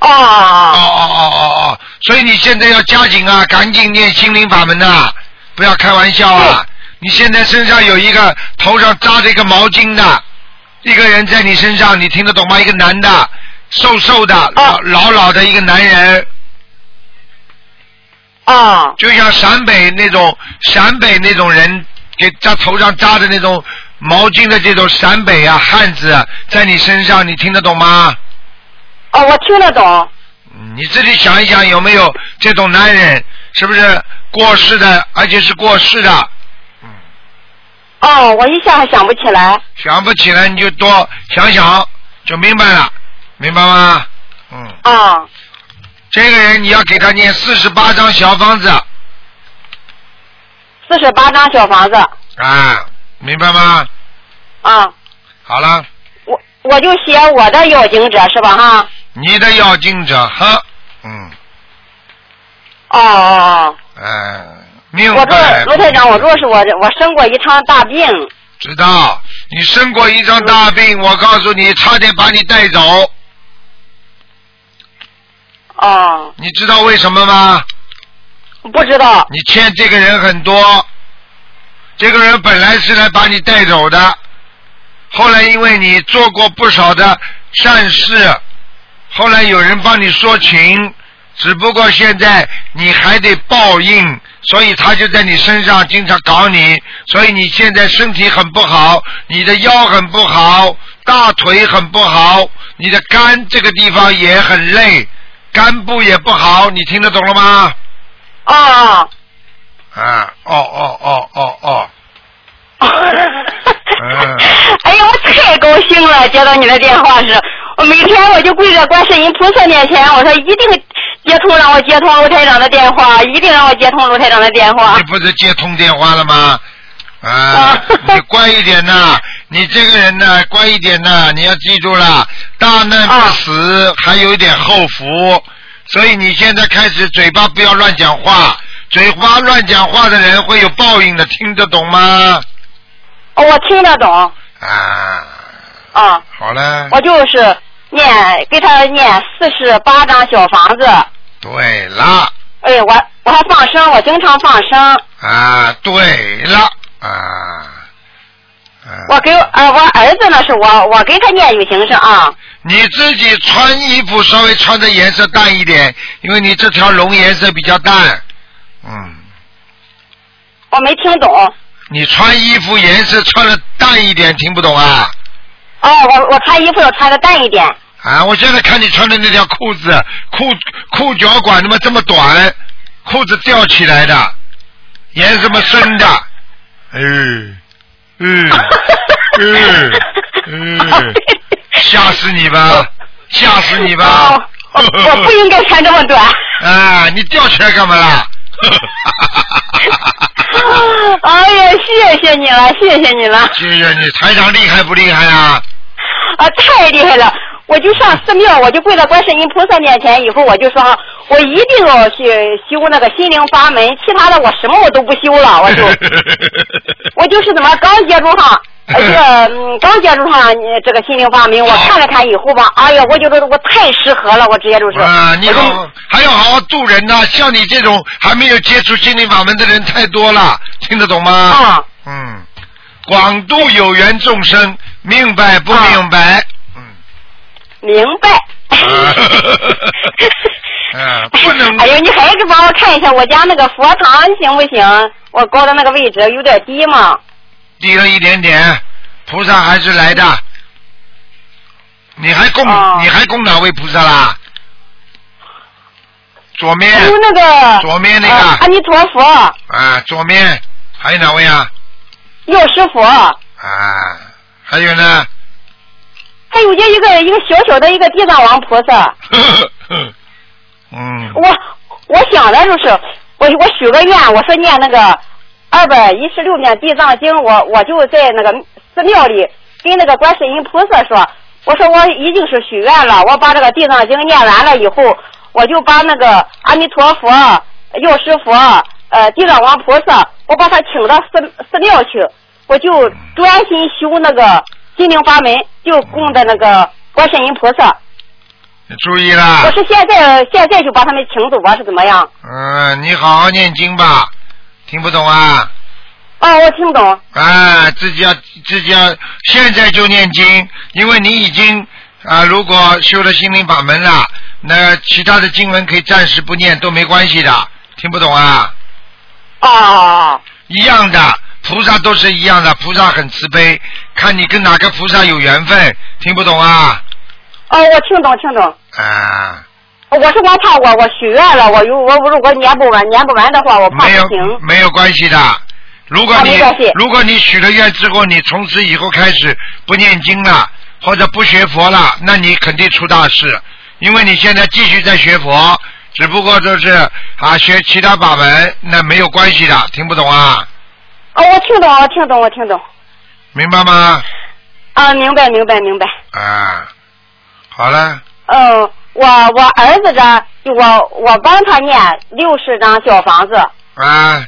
哦哦哦哦哦哦！所以你现在要加紧啊，赶紧念心灵法门呐、不要开玩笑啊！你现在身上有一个头上扎着一个毛巾的一个人在你身上，你听得懂吗？一个男的，瘦瘦的，老老老的一个男人。啊。就像陕北那种陕北那种人给扎头上扎着那种毛巾的这种陕北啊汉子，在你身上，你听得懂吗？哦，我听得懂。你自己想一想，有没有这种男人？是不是过世的，而且是过世的？嗯哦，我一下还想不起来。想不起来你就多想想，就明白了，明白吗？嗯。啊。这个人你要给他念四十八张小房子四十八张小房子。啊，明白吗？啊，好了，我我就写我的要经者是吧哈？你的要经者，哈，嗯，哦哦哎，明哦，我白这。卢台长，我若是我我生过一场大病，知道，你生过一场大病，我告诉你，差点把你带走。哦，你知道为什么吗？不知道，你欠这个人很多，这个人本来是来把你带走的，后来因为你做过不少的善事，后来有人帮你说情，只不过现在你还得报应，所以他就在你身上经常搞你，所以你现在身体很不好，你的腰很不好，大腿很不好，你的肝这个地方也很累，肝部也不好，你听得懂了吗？哦哦。啊，哦哦哦哦哦，嗯哎呀，我太高兴了，接到你的电话是，我每天我就跪在观世音菩萨面前，我说一定接通让我接通卢台长的电话，一定让我接通卢台长的电话你。不是接通电话了吗？啊啊，你乖一点呐！你这个人呢，乖一点呐！你要记住了，大难不死，还有一点后福。所以你现在开始嘴巴不要乱讲话，嘴巴乱讲话的人会有报应的，听得懂吗？哦，我听得懂啊，啊，好了，我就是念给他念四十八张小房子。对了，哎，我我还放生，我经常放生。啊，对了，啊，啊我给呃我儿子呢是我我给他念有形是啊。你自己穿衣服稍微穿的颜色淡一点，因为你这条龙颜色比较淡。嗯，我没听懂。你穿衣服颜色穿的淡一点，听不懂啊？哦，我我穿衣服要穿的淡一点。啊，我现在看你穿的那条裤子，裤裤脚管那么这么短，裤子吊起来的，颜色么深的，嗯嗯嗯嗯，吓死你吧，吓死你吧！我不应该穿这么短。啊，你吊起来干嘛啦？哎呀，谢谢你了，谢谢你了，谢谢你，台长厉害不厉害啊？啊，太厉害了！我就上寺庙，我就跪在观世音菩萨面前，以后我就说，我一定要去修那个心灵法门，其他的我什么我都不修了，我就 我就是怎么刚接触上。呃这个嗯，刚接触上你这个心灵法门，我看了看以后吧，哎呀，我觉得我太适合了，我直接就是。啊，你好，还要好好度人呐、像你这种还没有接触心灵法门的人太多了，听得懂吗？啊，嗯，广度有缘众生，明白不明白？嗯。明 白。啊，不能。哎呦，你还是帮我看一下我家那个佛堂行不行？我高的那个位置有点低嘛。低了一点点，菩萨还是来的。你还供、哦你还供哪位菩萨啦？左面还有那个左面那个呃阿弥陀佛、啊，左面还有哪位啊？药师佛，啊，还有呢？还有这一个一个小小的一个地藏王菩萨。嗯，我我想的就是，我我许个愿，我说念那个二百一十六遍地藏经，我我就在那个寺庙里跟那个观世音菩萨说，我说我已经是许愿了，我把这个地藏经念完了以后，我就把那个阿弥陀佛、药师佛、呃地藏王菩萨，我把他请到寺寺庙去，我就专心修那个心灵法门，就供的那个观世音菩萨。注意啦我，是现在现在就把他们请走吧，是怎么样？嗯，你好好念经吧，听不懂啊？哦，我听懂。啊，自己要自己要现在就念经，因为你已经啊，如果修了心灵法门了，那其他的经文可以暂时不念都没关系的，听不懂啊？哦一样的，菩萨都是一样的，菩萨很慈悲，看你跟哪个菩萨有缘分，听不懂啊？哦，我听懂听懂。啊，我是光怕我我许愿了，我有我如果念不完念不完的话，我怕没有不行。没有关系的。如果你、如果你许了愿之后，你从此以后开始不念经了，或者不学佛了，那你肯定出大事，因为你现在继续在学佛，只不过就是啊学其他法门，那没有关系的，听不懂啊？哦，我听懂，我听懂，我听懂。明白吗？啊，明白明白明白。啊，好了，嗯，我我儿子这，我我帮他念六十张小房子啊，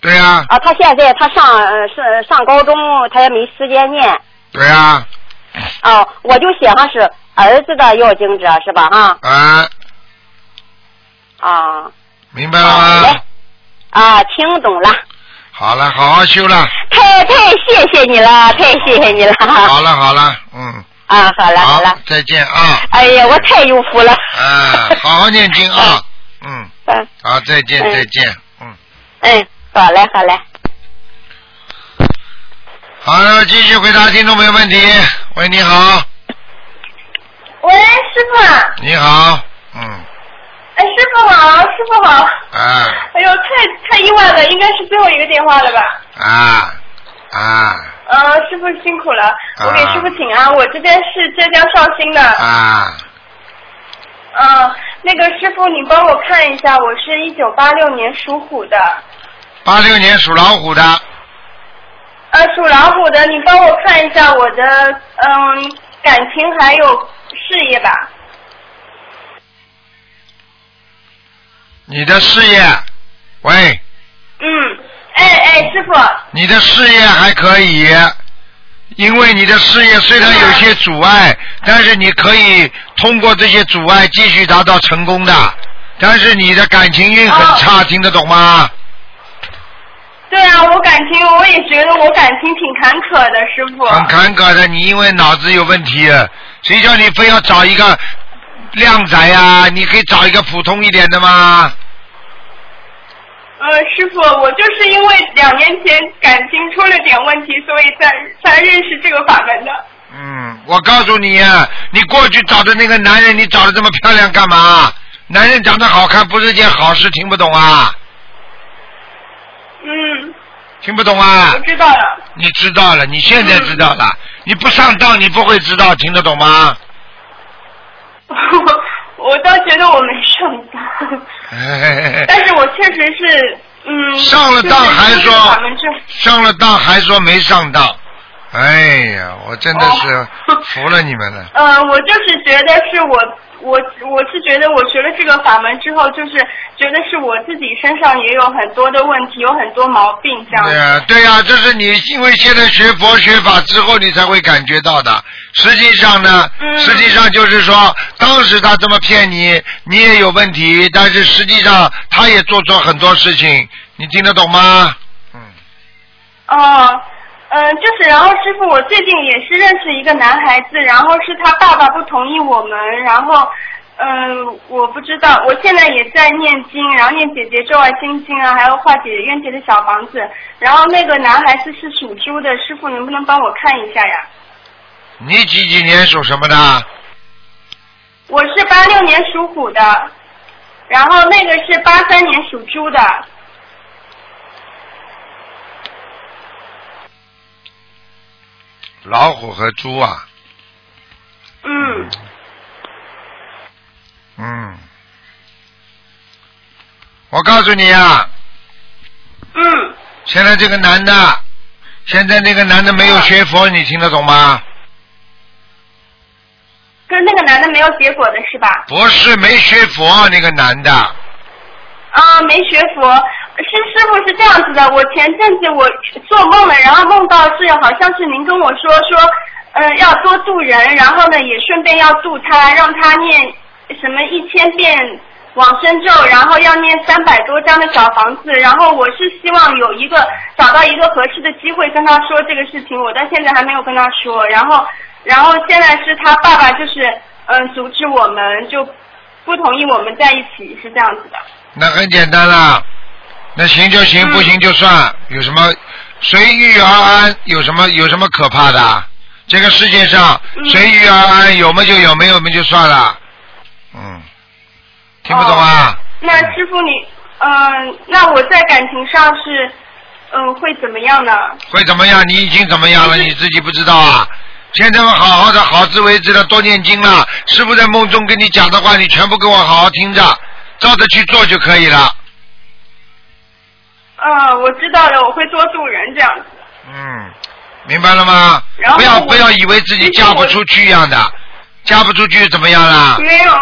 对呀、啊，他现在他上呃是上高中，他也没时间念对呀、哦，我就写上是儿子的要经者是吧哈啊，啊明白了吗？啊，听懂了，好了，好好修了。太太谢谢你了，太谢谢你了。好了好了，嗯，啊，好了好了，再见啊，哎呀，我太有福了。啊，好好念经啊，嗯，嗯。好，再见嗯。再见，嗯，嗯，好嘞好嘞。好了，继续回答听众朋友问题。喂，你好，喂，师傅。啊，你好，嗯，哎，师傅好，师傅好。啊。哎呦，太太意外了，应该是最后一个电话了吧？啊啊。呃，师傅辛苦了，啊。我给师傅请安，我这边是浙江绍兴的。啊，嗯，那个师傅，你帮我看一下，我是一九八六年属虎的，八六年属老虎的，呃，属老虎的，你帮我看一下我的嗯感情还有事业吧。你的事业，喂，嗯，哎哎，师傅，你的事业还可以，因为你的事业虽然有些阻碍，但是你可以通过这些阻碍继续达到成功的。但是你的感情运很差，听得懂吗？对啊，我感情我也觉得我感情挺坎坷的，师傅。很坎坷的，你因为脑子有问题，谁叫你非要找一个靓仔呀、你可以找一个普通一点的吗？呃，师傅，我就是因为两年前感情出了点问题，所以才才认识这个法门的。嗯，我告诉你啊，你过去找的那个男人，你找的这么漂亮干嘛？男人长得好看不是件好事，听不懂啊？嗯，听不懂啊我？知道了。你知道了，你现在知道了，你不上当你不会知道，听得懂吗？我倒觉得我没上当，但是我确实是，嗯，上了当还说上了当还说没上当，哎呀，我真的是服了你们了。呃，我就是觉得是我，我我是觉得我学了这个法门之后，就是觉得是我自己身上也有很多的问题，有很多毛病这样子。对呀、对呀、这是你因为现在学佛学法之后，你才会感觉到的。实际上呢，嗯实际上就是说，当时他这么骗你，你也有问题，但是实际上他也做错很多事情，你听得懂吗？嗯，哦，嗯、就是，然后师傅，我最近也是认识一个男孩子，然后是他爸爸不同意我们，然后，嗯、我不知道，我现在也在念经，然后念姐姐咒啊、心经啊，还有化解冤结的小房子，然后那个男孩子是属猪的，师傅能不能帮我看一下呀？你几几年属什么的？我是八六年属虎的，然后那个是八三年属猪的。老虎和猪啊，嗯，嗯，我告诉你啊，嗯，现在这个男的，现在那个男的没有学佛，你听得懂吗？跟那个男的没有结果的是吧？不是没学佛，那个男的，啊，没学佛，是师傅是这样子的，我前阵子我做梦了，然后梦到是好像是您跟我说说，嗯、要多度人，然后呢也顺便要度他，让他念什么一千遍往生咒，然后要念三百多张的小房子，然后我是希望有一个找到一个合适的机会跟他说这个事情，我到现在还没有跟他说，然后然后现在是他爸爸就是嗯阻止我们就不同意我们在一起，是这样子的。那很简单啦，那行就行，嗯不行就算，有什么随遇而安？有什么有什么可怕的？这个世界上嗯随遇而安，有么就有，没有么就算了。嗯，听不懂啊？那师傅你，嗯、那我在感情上是，嗯、会怎么样呢？会怎么样？你已经怎么样了？你自己不知道啊？现在我好好的，好自为之的，多念经了。师傅在梦中跟你讲的话，你全部给我好好听着，照着去做就可以了。嗯、我知道了，我会多度人这样子。嗯，明白了吗然？后不要不要以为自己嫁不出去一样的，嫁不出去怎么样啦？没有。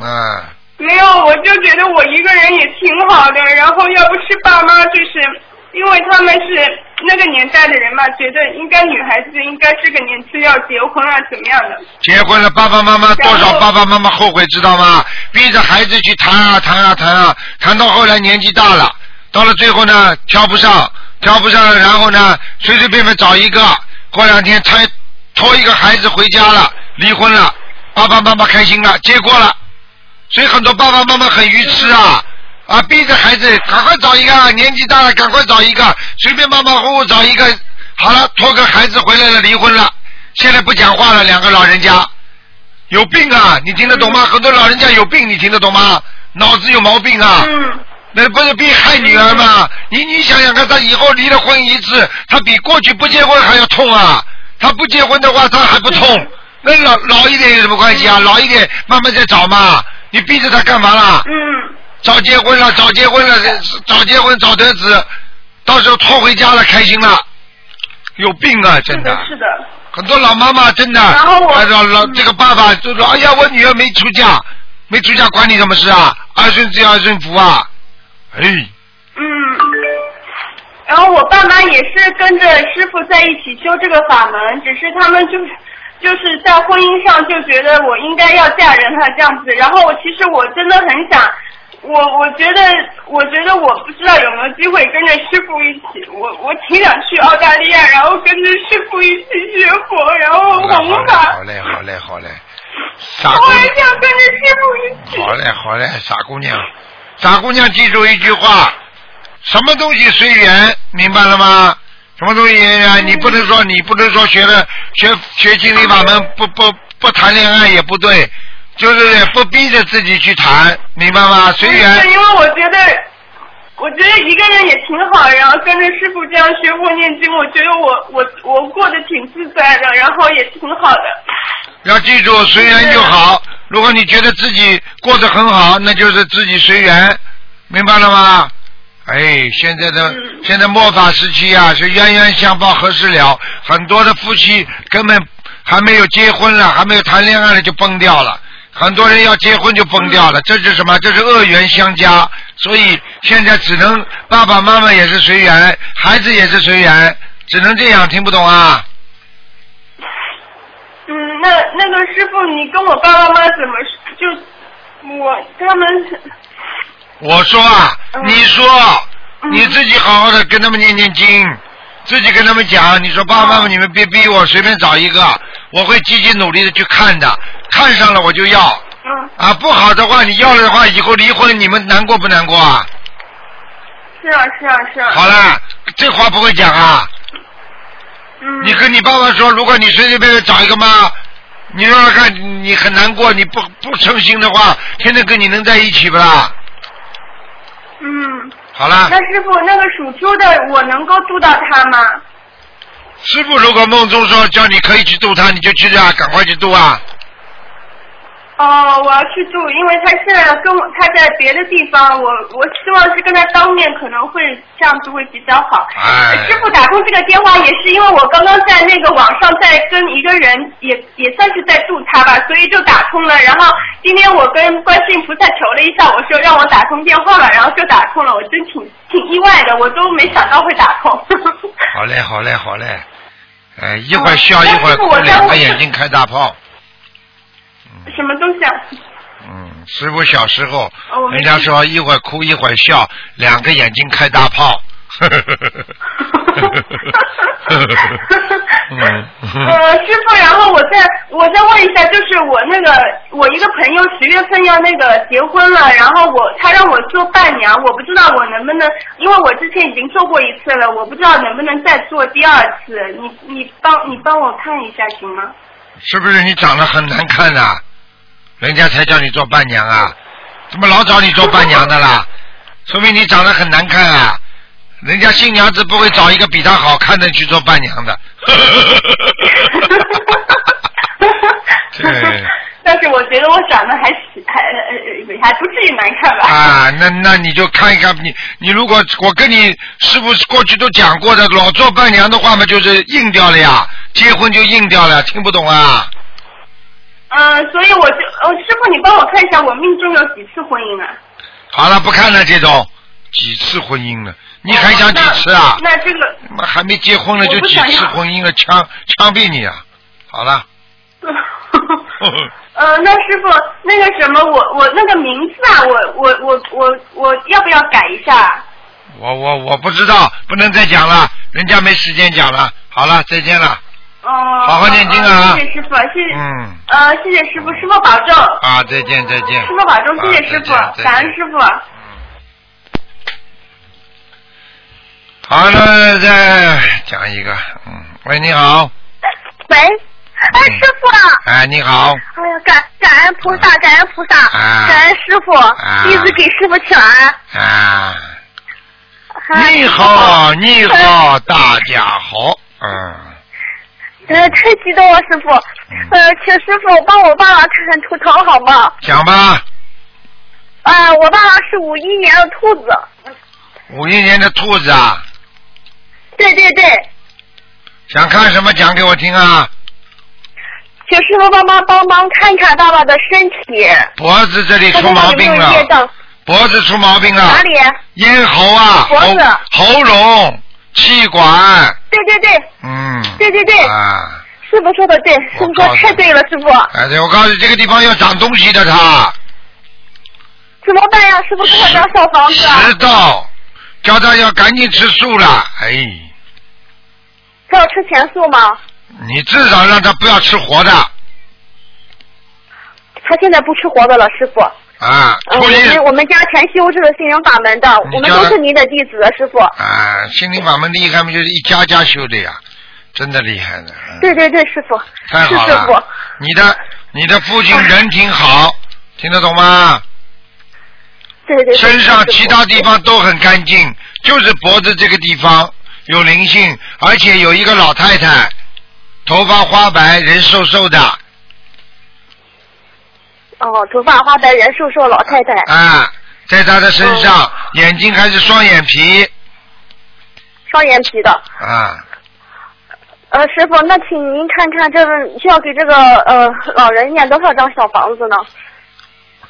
嗯，没有，我就觉得我一个人也挺好的。然后要不是爸妈，就是因为他们是那个年代的人嘛，觉得应该女孩子应该这个年纪要结婚啊，怎么样的？结婚了，爸爸妈妈多少爸爸妈妈后悔，知道吗？逼着孩子去谈啊谈啊谈啊，谈到后来年纪大了，到了最后呢挑不上，挑不上，然后呢随随便便找一个，过两天他拖一个孩子回家了，离婚了，爸爸妈妈开心了，结过了，所以很多爸爸妈妈很愚痴啊。啊，逼着孩子赶快找一个，年纪大了赶快找一个，随便马马虎虎找一个，好了，拖个孩子回来了，离婚了，现在不讲话了，两个老人家有病啊！你听得懂吗？很多老人家有病，你听得懂吗？脑子有毛病啊！嗯，那不是逼害女儿吗？你你想想看，他以后离了婚一次，他比过去不结婚还要痛啊！他不结婚的话，他还不痛。那老老一点有什么关系啊？老一点慢慢再找嘛。你逼着他干嘛啦？嗯，早结婚了，早结婚了，早结婚早得子，到时候拖回家了，开心了。有病啊，真的，是的。很多老妈妈真的，然后我哎老老这个爸爸就说：“哎呀，我女儿没出嫁，没出嫁管你什么事啊？儿孙自有儿孙福啊！”哎，嗯，然后我爸妈也是跟着师傅在一起修这个法门，只是他们就是就是在婚姻上就觉得我应该要嫁人了这样子。然后我其实我真的很想，我我觉得我觉得我不知道有没有机会跟着师傅一起，我我挺想去澳大利亚，然后跟着师傅一起学佛，然后弘法。好嘞，好嘞，好嘞，傻姑我也，想跟着师傅一起。好嘞，好嘞，傻姑娘，傻姑娘，记住一句话：什么东西随缘，明白了吗？什么东西随缘？你不能说你不能说学了学学心理法门不不不谈恋爱也不对，就是不逼着自己去谈，明白吗？随缘。是因为我觉得，我觉得一个人也挺好，然后跟着师傅这样学佛念经，我觉得我我我过得挺自在的，然后也挺好的。要记住，随缘就好。如果你觉得自己过得很好，那就是自己随缘，明白了吗？哎，现在的、嗯现在末法时期啊，是冤冤相报何时了？很多的夫妻根本还没有结婚了，还没有谈恋爱了就崩掉了。很多人要结婚就崩掉了，这是什么？这是恶缘相加。所以现在只能爸爸妈妈也是随缘，孩子也是随缘，只能这样。听不懂啊？嗯，那那个师傅，你跟我爸爸妈妈怎么就我他们我说啊，嗯你说你自己好好的跟他们念念经，自己跟他们讲，你说爸爸妈妈你们别逼我，随便找一个，我会积极努力的去看的，看上了我就要嗯啊，不好的话你要了的话，以后离婚你们难过不难过啊？是啊是啊是啊。好了，这话不会讲啊，嗯。你跟你爸爸说，如果你随随便便找一个妈，你让他看你很难过，你不不诚心的话，天天跟你能在一起不啦？嗯，好了。那师傅，那个属猪的，我能够渡到他吗？师傅如果梦中说叫你可以去渡他，你就去啊，赶快去渡啊！哦，我要去住，因为他现在跟我他在别的地方，我我希望是跟他当面，可能会这样子会比较好。哎师傅打通这个电话也是因为我刚刚在那个网上在跟一个人也也算是在度他吧，所以就打通了。然后今天我跟观世音菩萨求了一下，我说让我打通电话了，然后就打通了，我真挺挺意外的，我都没想到会打通。好嘞，好嘞，好嘞。哎，一会儿笑，一会儿哭，我两个眼睛开大炮。什么东西啊？嗯，师傅小时候，哦人家说一会儿哭一会儿笑，两个眼睛开大炮。嗯，呃，师傅，然后我再我再问一下，就是我那个我一个朋友十月份要那个结婚了，然后我他让我做伴娘，我不知道我能不能，因为我之前已经做过一次了，我不知道能不能再做第二次，你你帮你帮我看一下行吗？是不是你长得很难看呐、人家才叫你做伴娘啊？怎么老找你做伴娘的啦？说明你长得很难看啊！人家新娘子不会找一个比她好看的去做伴娘的。对，但是我觉得我长得还是还呃还不至于难看吧。啊，那那你就看一看，你你如果我跟你师傅过去都讲过的，老做伴娘的话嘛，就是硬掉了呀，结婚就硬掉了，听不懂啊？嗯、所以我就，呃，师傅你帮我看一下我命中有几次婚姻啊？好了，不看了这种，几次婚姻了？你还想几次啊？那这个，妈还没结婚呢就几次婚姻了，枪枪毙你啊！好了，呃，那师傅那个什么，我我那个名字啊，我我我我我要不要改一下？我我我不知道，不能再讲了，人家没时间讲了。好了，再见了。哦、好好念经啊呃谢谢师傅，谢谢。嗯。呃，谢谢师傅，师傅保重。啊，再见再见。师傅保重，谢谢师傅感恩师傅。好了，再讲一个，嗯，喂，你好，喂，哎，师傅，哎，你好，哎呀，感感恩菩萨，感恩菩萨，啊感恩师傅，啊弟子给师傅请安。啊，哎你好，你好，大家好，嗯，呃，太激动了，师傅。呃，请师傅帮我爸爸看看图腾好吗？讲吧，啊、我爸爸是五一年的兔子。五一年的兔子啊，对对对，想看什么讲给我听啊？请师傅帮忙帮忙看看爸爸的身体。脖子这里出毛病了脖子出毛病了哪，里？咽喉啊，脖子喉喉咙、气管，对对对。嗯，对对对，啊，师傅说的对，师傅说太对了，师傅。哎，对，我告诉你，这个地方要长东西的，他。怎么办呀？师傅给我张小房子啊。知道，叫他要赶紧吃素了，哎，他要吃全素吗？你至少让他不要吃活的。他现在不吃活的了，师傅。啊，嗯，我初一们我们家全修这个心灵法门的，我们都是您的弟子，师傅。啊，心灵法门厉害嘛，就是一家家修的呀，真的厉害的，嗯对对对，师傅。太好是师傅了。你的你的父亲人挺好，听得懂吗？对对对。身上其他地方都很干净，就是脖子这个地方有灵性，而且有一个老太太，头发花白，人瘦瘦的，哦，头发花白，人瘦瘦老太太。啊，在她的身上，哦眼睛还是双眼皮，双眼皮的。啊，呃，师傅，那请您看看这个需要给这个呃老人念多少张小房子呢？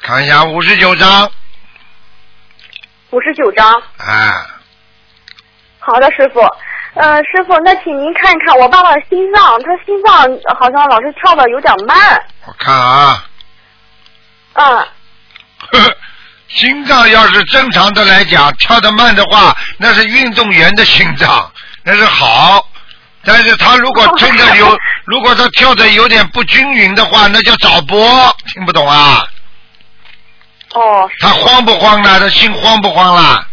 看一下五十九张，五十九张。啊，好的，师傅。呃，师傅，那请您看看我爸爸的心脏，他心脏好像老是跳的有点慢。我看啊，嗯，呵 呵心脏要是正常的来讲，跳得慢的话，那是运动员的心脏，那是好。但是他如果真的有，如果他跳的有点不均匀的话，那叫早搏，听不懂啊？哦，他慌不慌呢？他心慌不慌啦？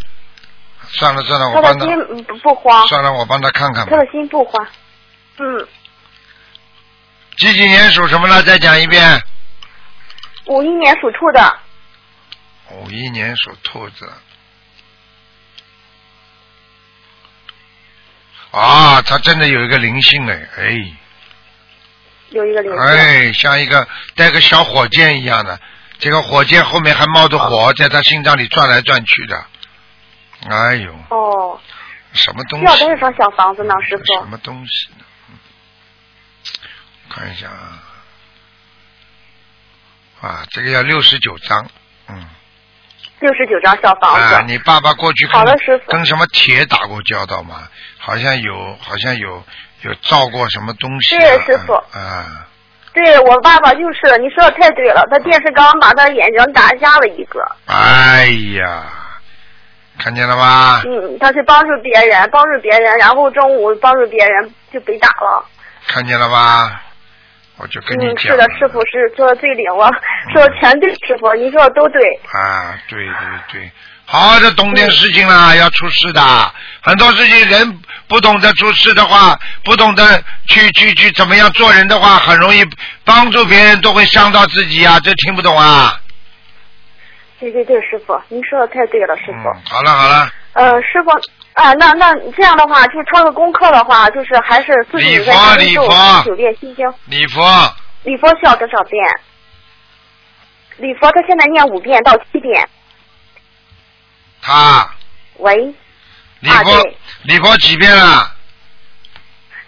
算了算了，我帮他，心嗯不不慌，算了，我帮他看看吧他。的心不慌。嗯，几几年属什么了？再讲一遍。五一年属兔的。五一年属兔子。啊，他真的有一个灵性哎，哎，有一个灵性。哎，像一个带个小火箭一样的，这个火箭后面还冒着火，在他心脏里转来转去的。哎呦，哦，什么东西要多西？少张小房子呢，师傅什？么东西呢？嗯看一下啊，啊，这个要六十九张，嗯。六十九张小房子。啊，你爸爸过去跟好的师傅跟什么铁打过交道吗？好像有，好像有有造过什么东西、啊。是师傅啊，对我爸爸就是，你说的太对了，他电视刚把他眼睛打瞎了一个。哎呀，看见了吧？嗯，他去帮助别人，帮助别人，然后中午帮助别人就被打了。看见了吧？我就跟你嗯，讲。是的，师傅是说的最灵了，说的全对，师傅您说的都对。啊，对对对，好好的懂点事情啦，要出事的。很多事情人不懂得出事的话，不懂得去去去怎么样做人的话，很容易帮助别人都会伤到自己啊，这听不懂啊？对对对，师傅，您说的太对了，师傅。嗯，好了好了，呃，师傅啊，那那这样的话，就是抄个功课的话，就是还是自己在礼佛家里咒礼佛九遍心经，礼佛礼佛需要多少遍？礼佛他现在念五遍到七遍。他喂，礼佛、啊对礼佛几遍了？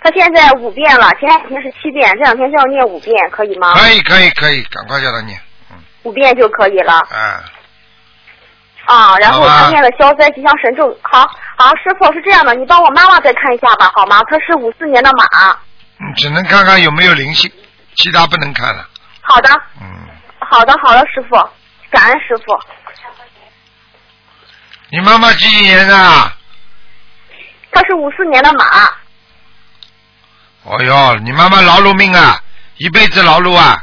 他现在五遍了，前两天是七遍，这两天就要念五遍，可以吗？可以可以可以，赶快叫他念。五遍就可以了。嗯，啊，然后他念了消灾吉祥神咒。好，好，师傅是这样的，你帮我妈妈再看一下吧，好吗？她是五四年的马。嗯只能看看有没有灵性，其他不能看了。好的，嗯，好的，好的，师傅，感恩师傅。你妈妈几几年的？她是五四年的马。哦哟，你妈妈劳碌命啊，一辈子劳碌啊。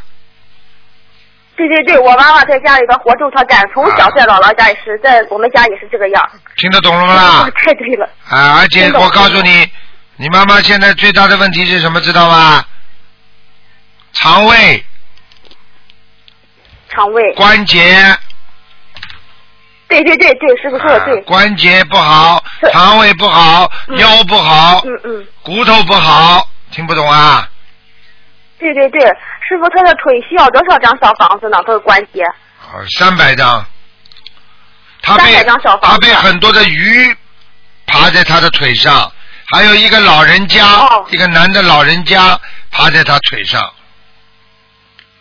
对对对，我妈妈在家里边活皱她干，从小在姥姥家也是，在我们家也是这个样。听得懂了吗啦？太对了。啊，而且我告诉你，你妈妈现在最大的问题是什么？知道吗？肠胃、肠胃。关节、对对对对，师傅说的对。关节不好，肠胃不好，腰不好，嗯嗯，骨头不好，听不懂啊？对对对，师傅，他的腿需要多少张小房子呢？他的关节。哦，三百张。他被300张小房子他被很多的鱼爬在他的腿上，还有一个老人家，哦一个男的老人家爬在他腿上。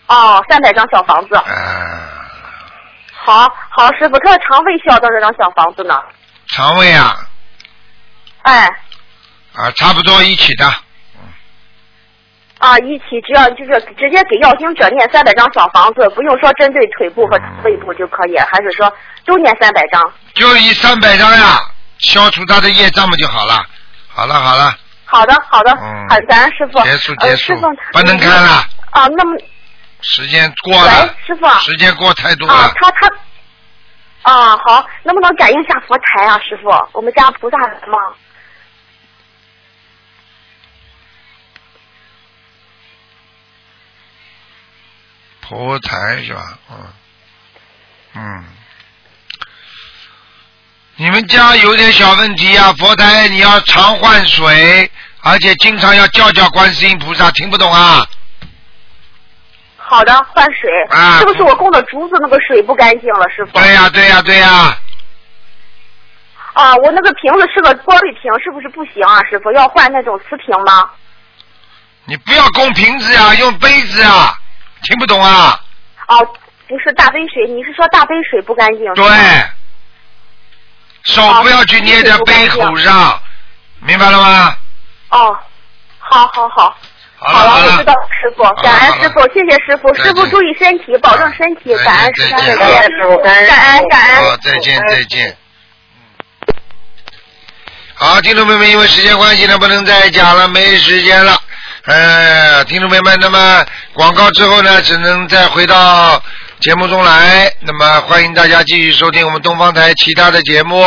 哦，三百张小房子。啊，好好，师傅，他的肠胃需要多少张小房子呢？肠胃啊哎，啊，差不多一起的。啊，一起只要就是直接给要经者念三百张小房子，不用说针对腿部和背部就可以，还是说都念三百张？就以三百张呀，消除他的业障不就好了？好了好了，好的，好的，嗯好，感恩师傅。结束呃结束师傅不能看了。啊，那么时间过了喂，，师傅。时间过太多啊了，。他他。啊，好，能不能感应一下佛台啊，师傅？我们家菩萨来吗？佛台是吧？嗯，嗯，你们家有点小问题啊，佛台你要常换水，而且经常要叫叫观世音菩萨，听不懂啊？好的，换水。啊是不是我供的竹子那个水不干净了，师傅？对呀、对呀、对呀、啊，我那个瓶子是个玻璃瓶，是不是不行啊，师傅？要换那种瓷瓶吗？你不要供瓶子呀、用杯子啊，听不懂啊？哦，不是大杯水，你是说大杯水不干净？对，手不要去捏在杯口上，明白了吗？哦，好好好。好了我知道，师傅，感恩师傅，谢谢师傅，师傅注意身体，保重身体，感恩师傅，再见再见，感恩感恩。好，再见再见。好，听众朋友们，因为时间关系呢，不能再讲了，没时间了。哎，听众朋友们，那么广告之后呢，只能再回到节目中来。那么欢迎大家继续收听我们东方台其他的节目。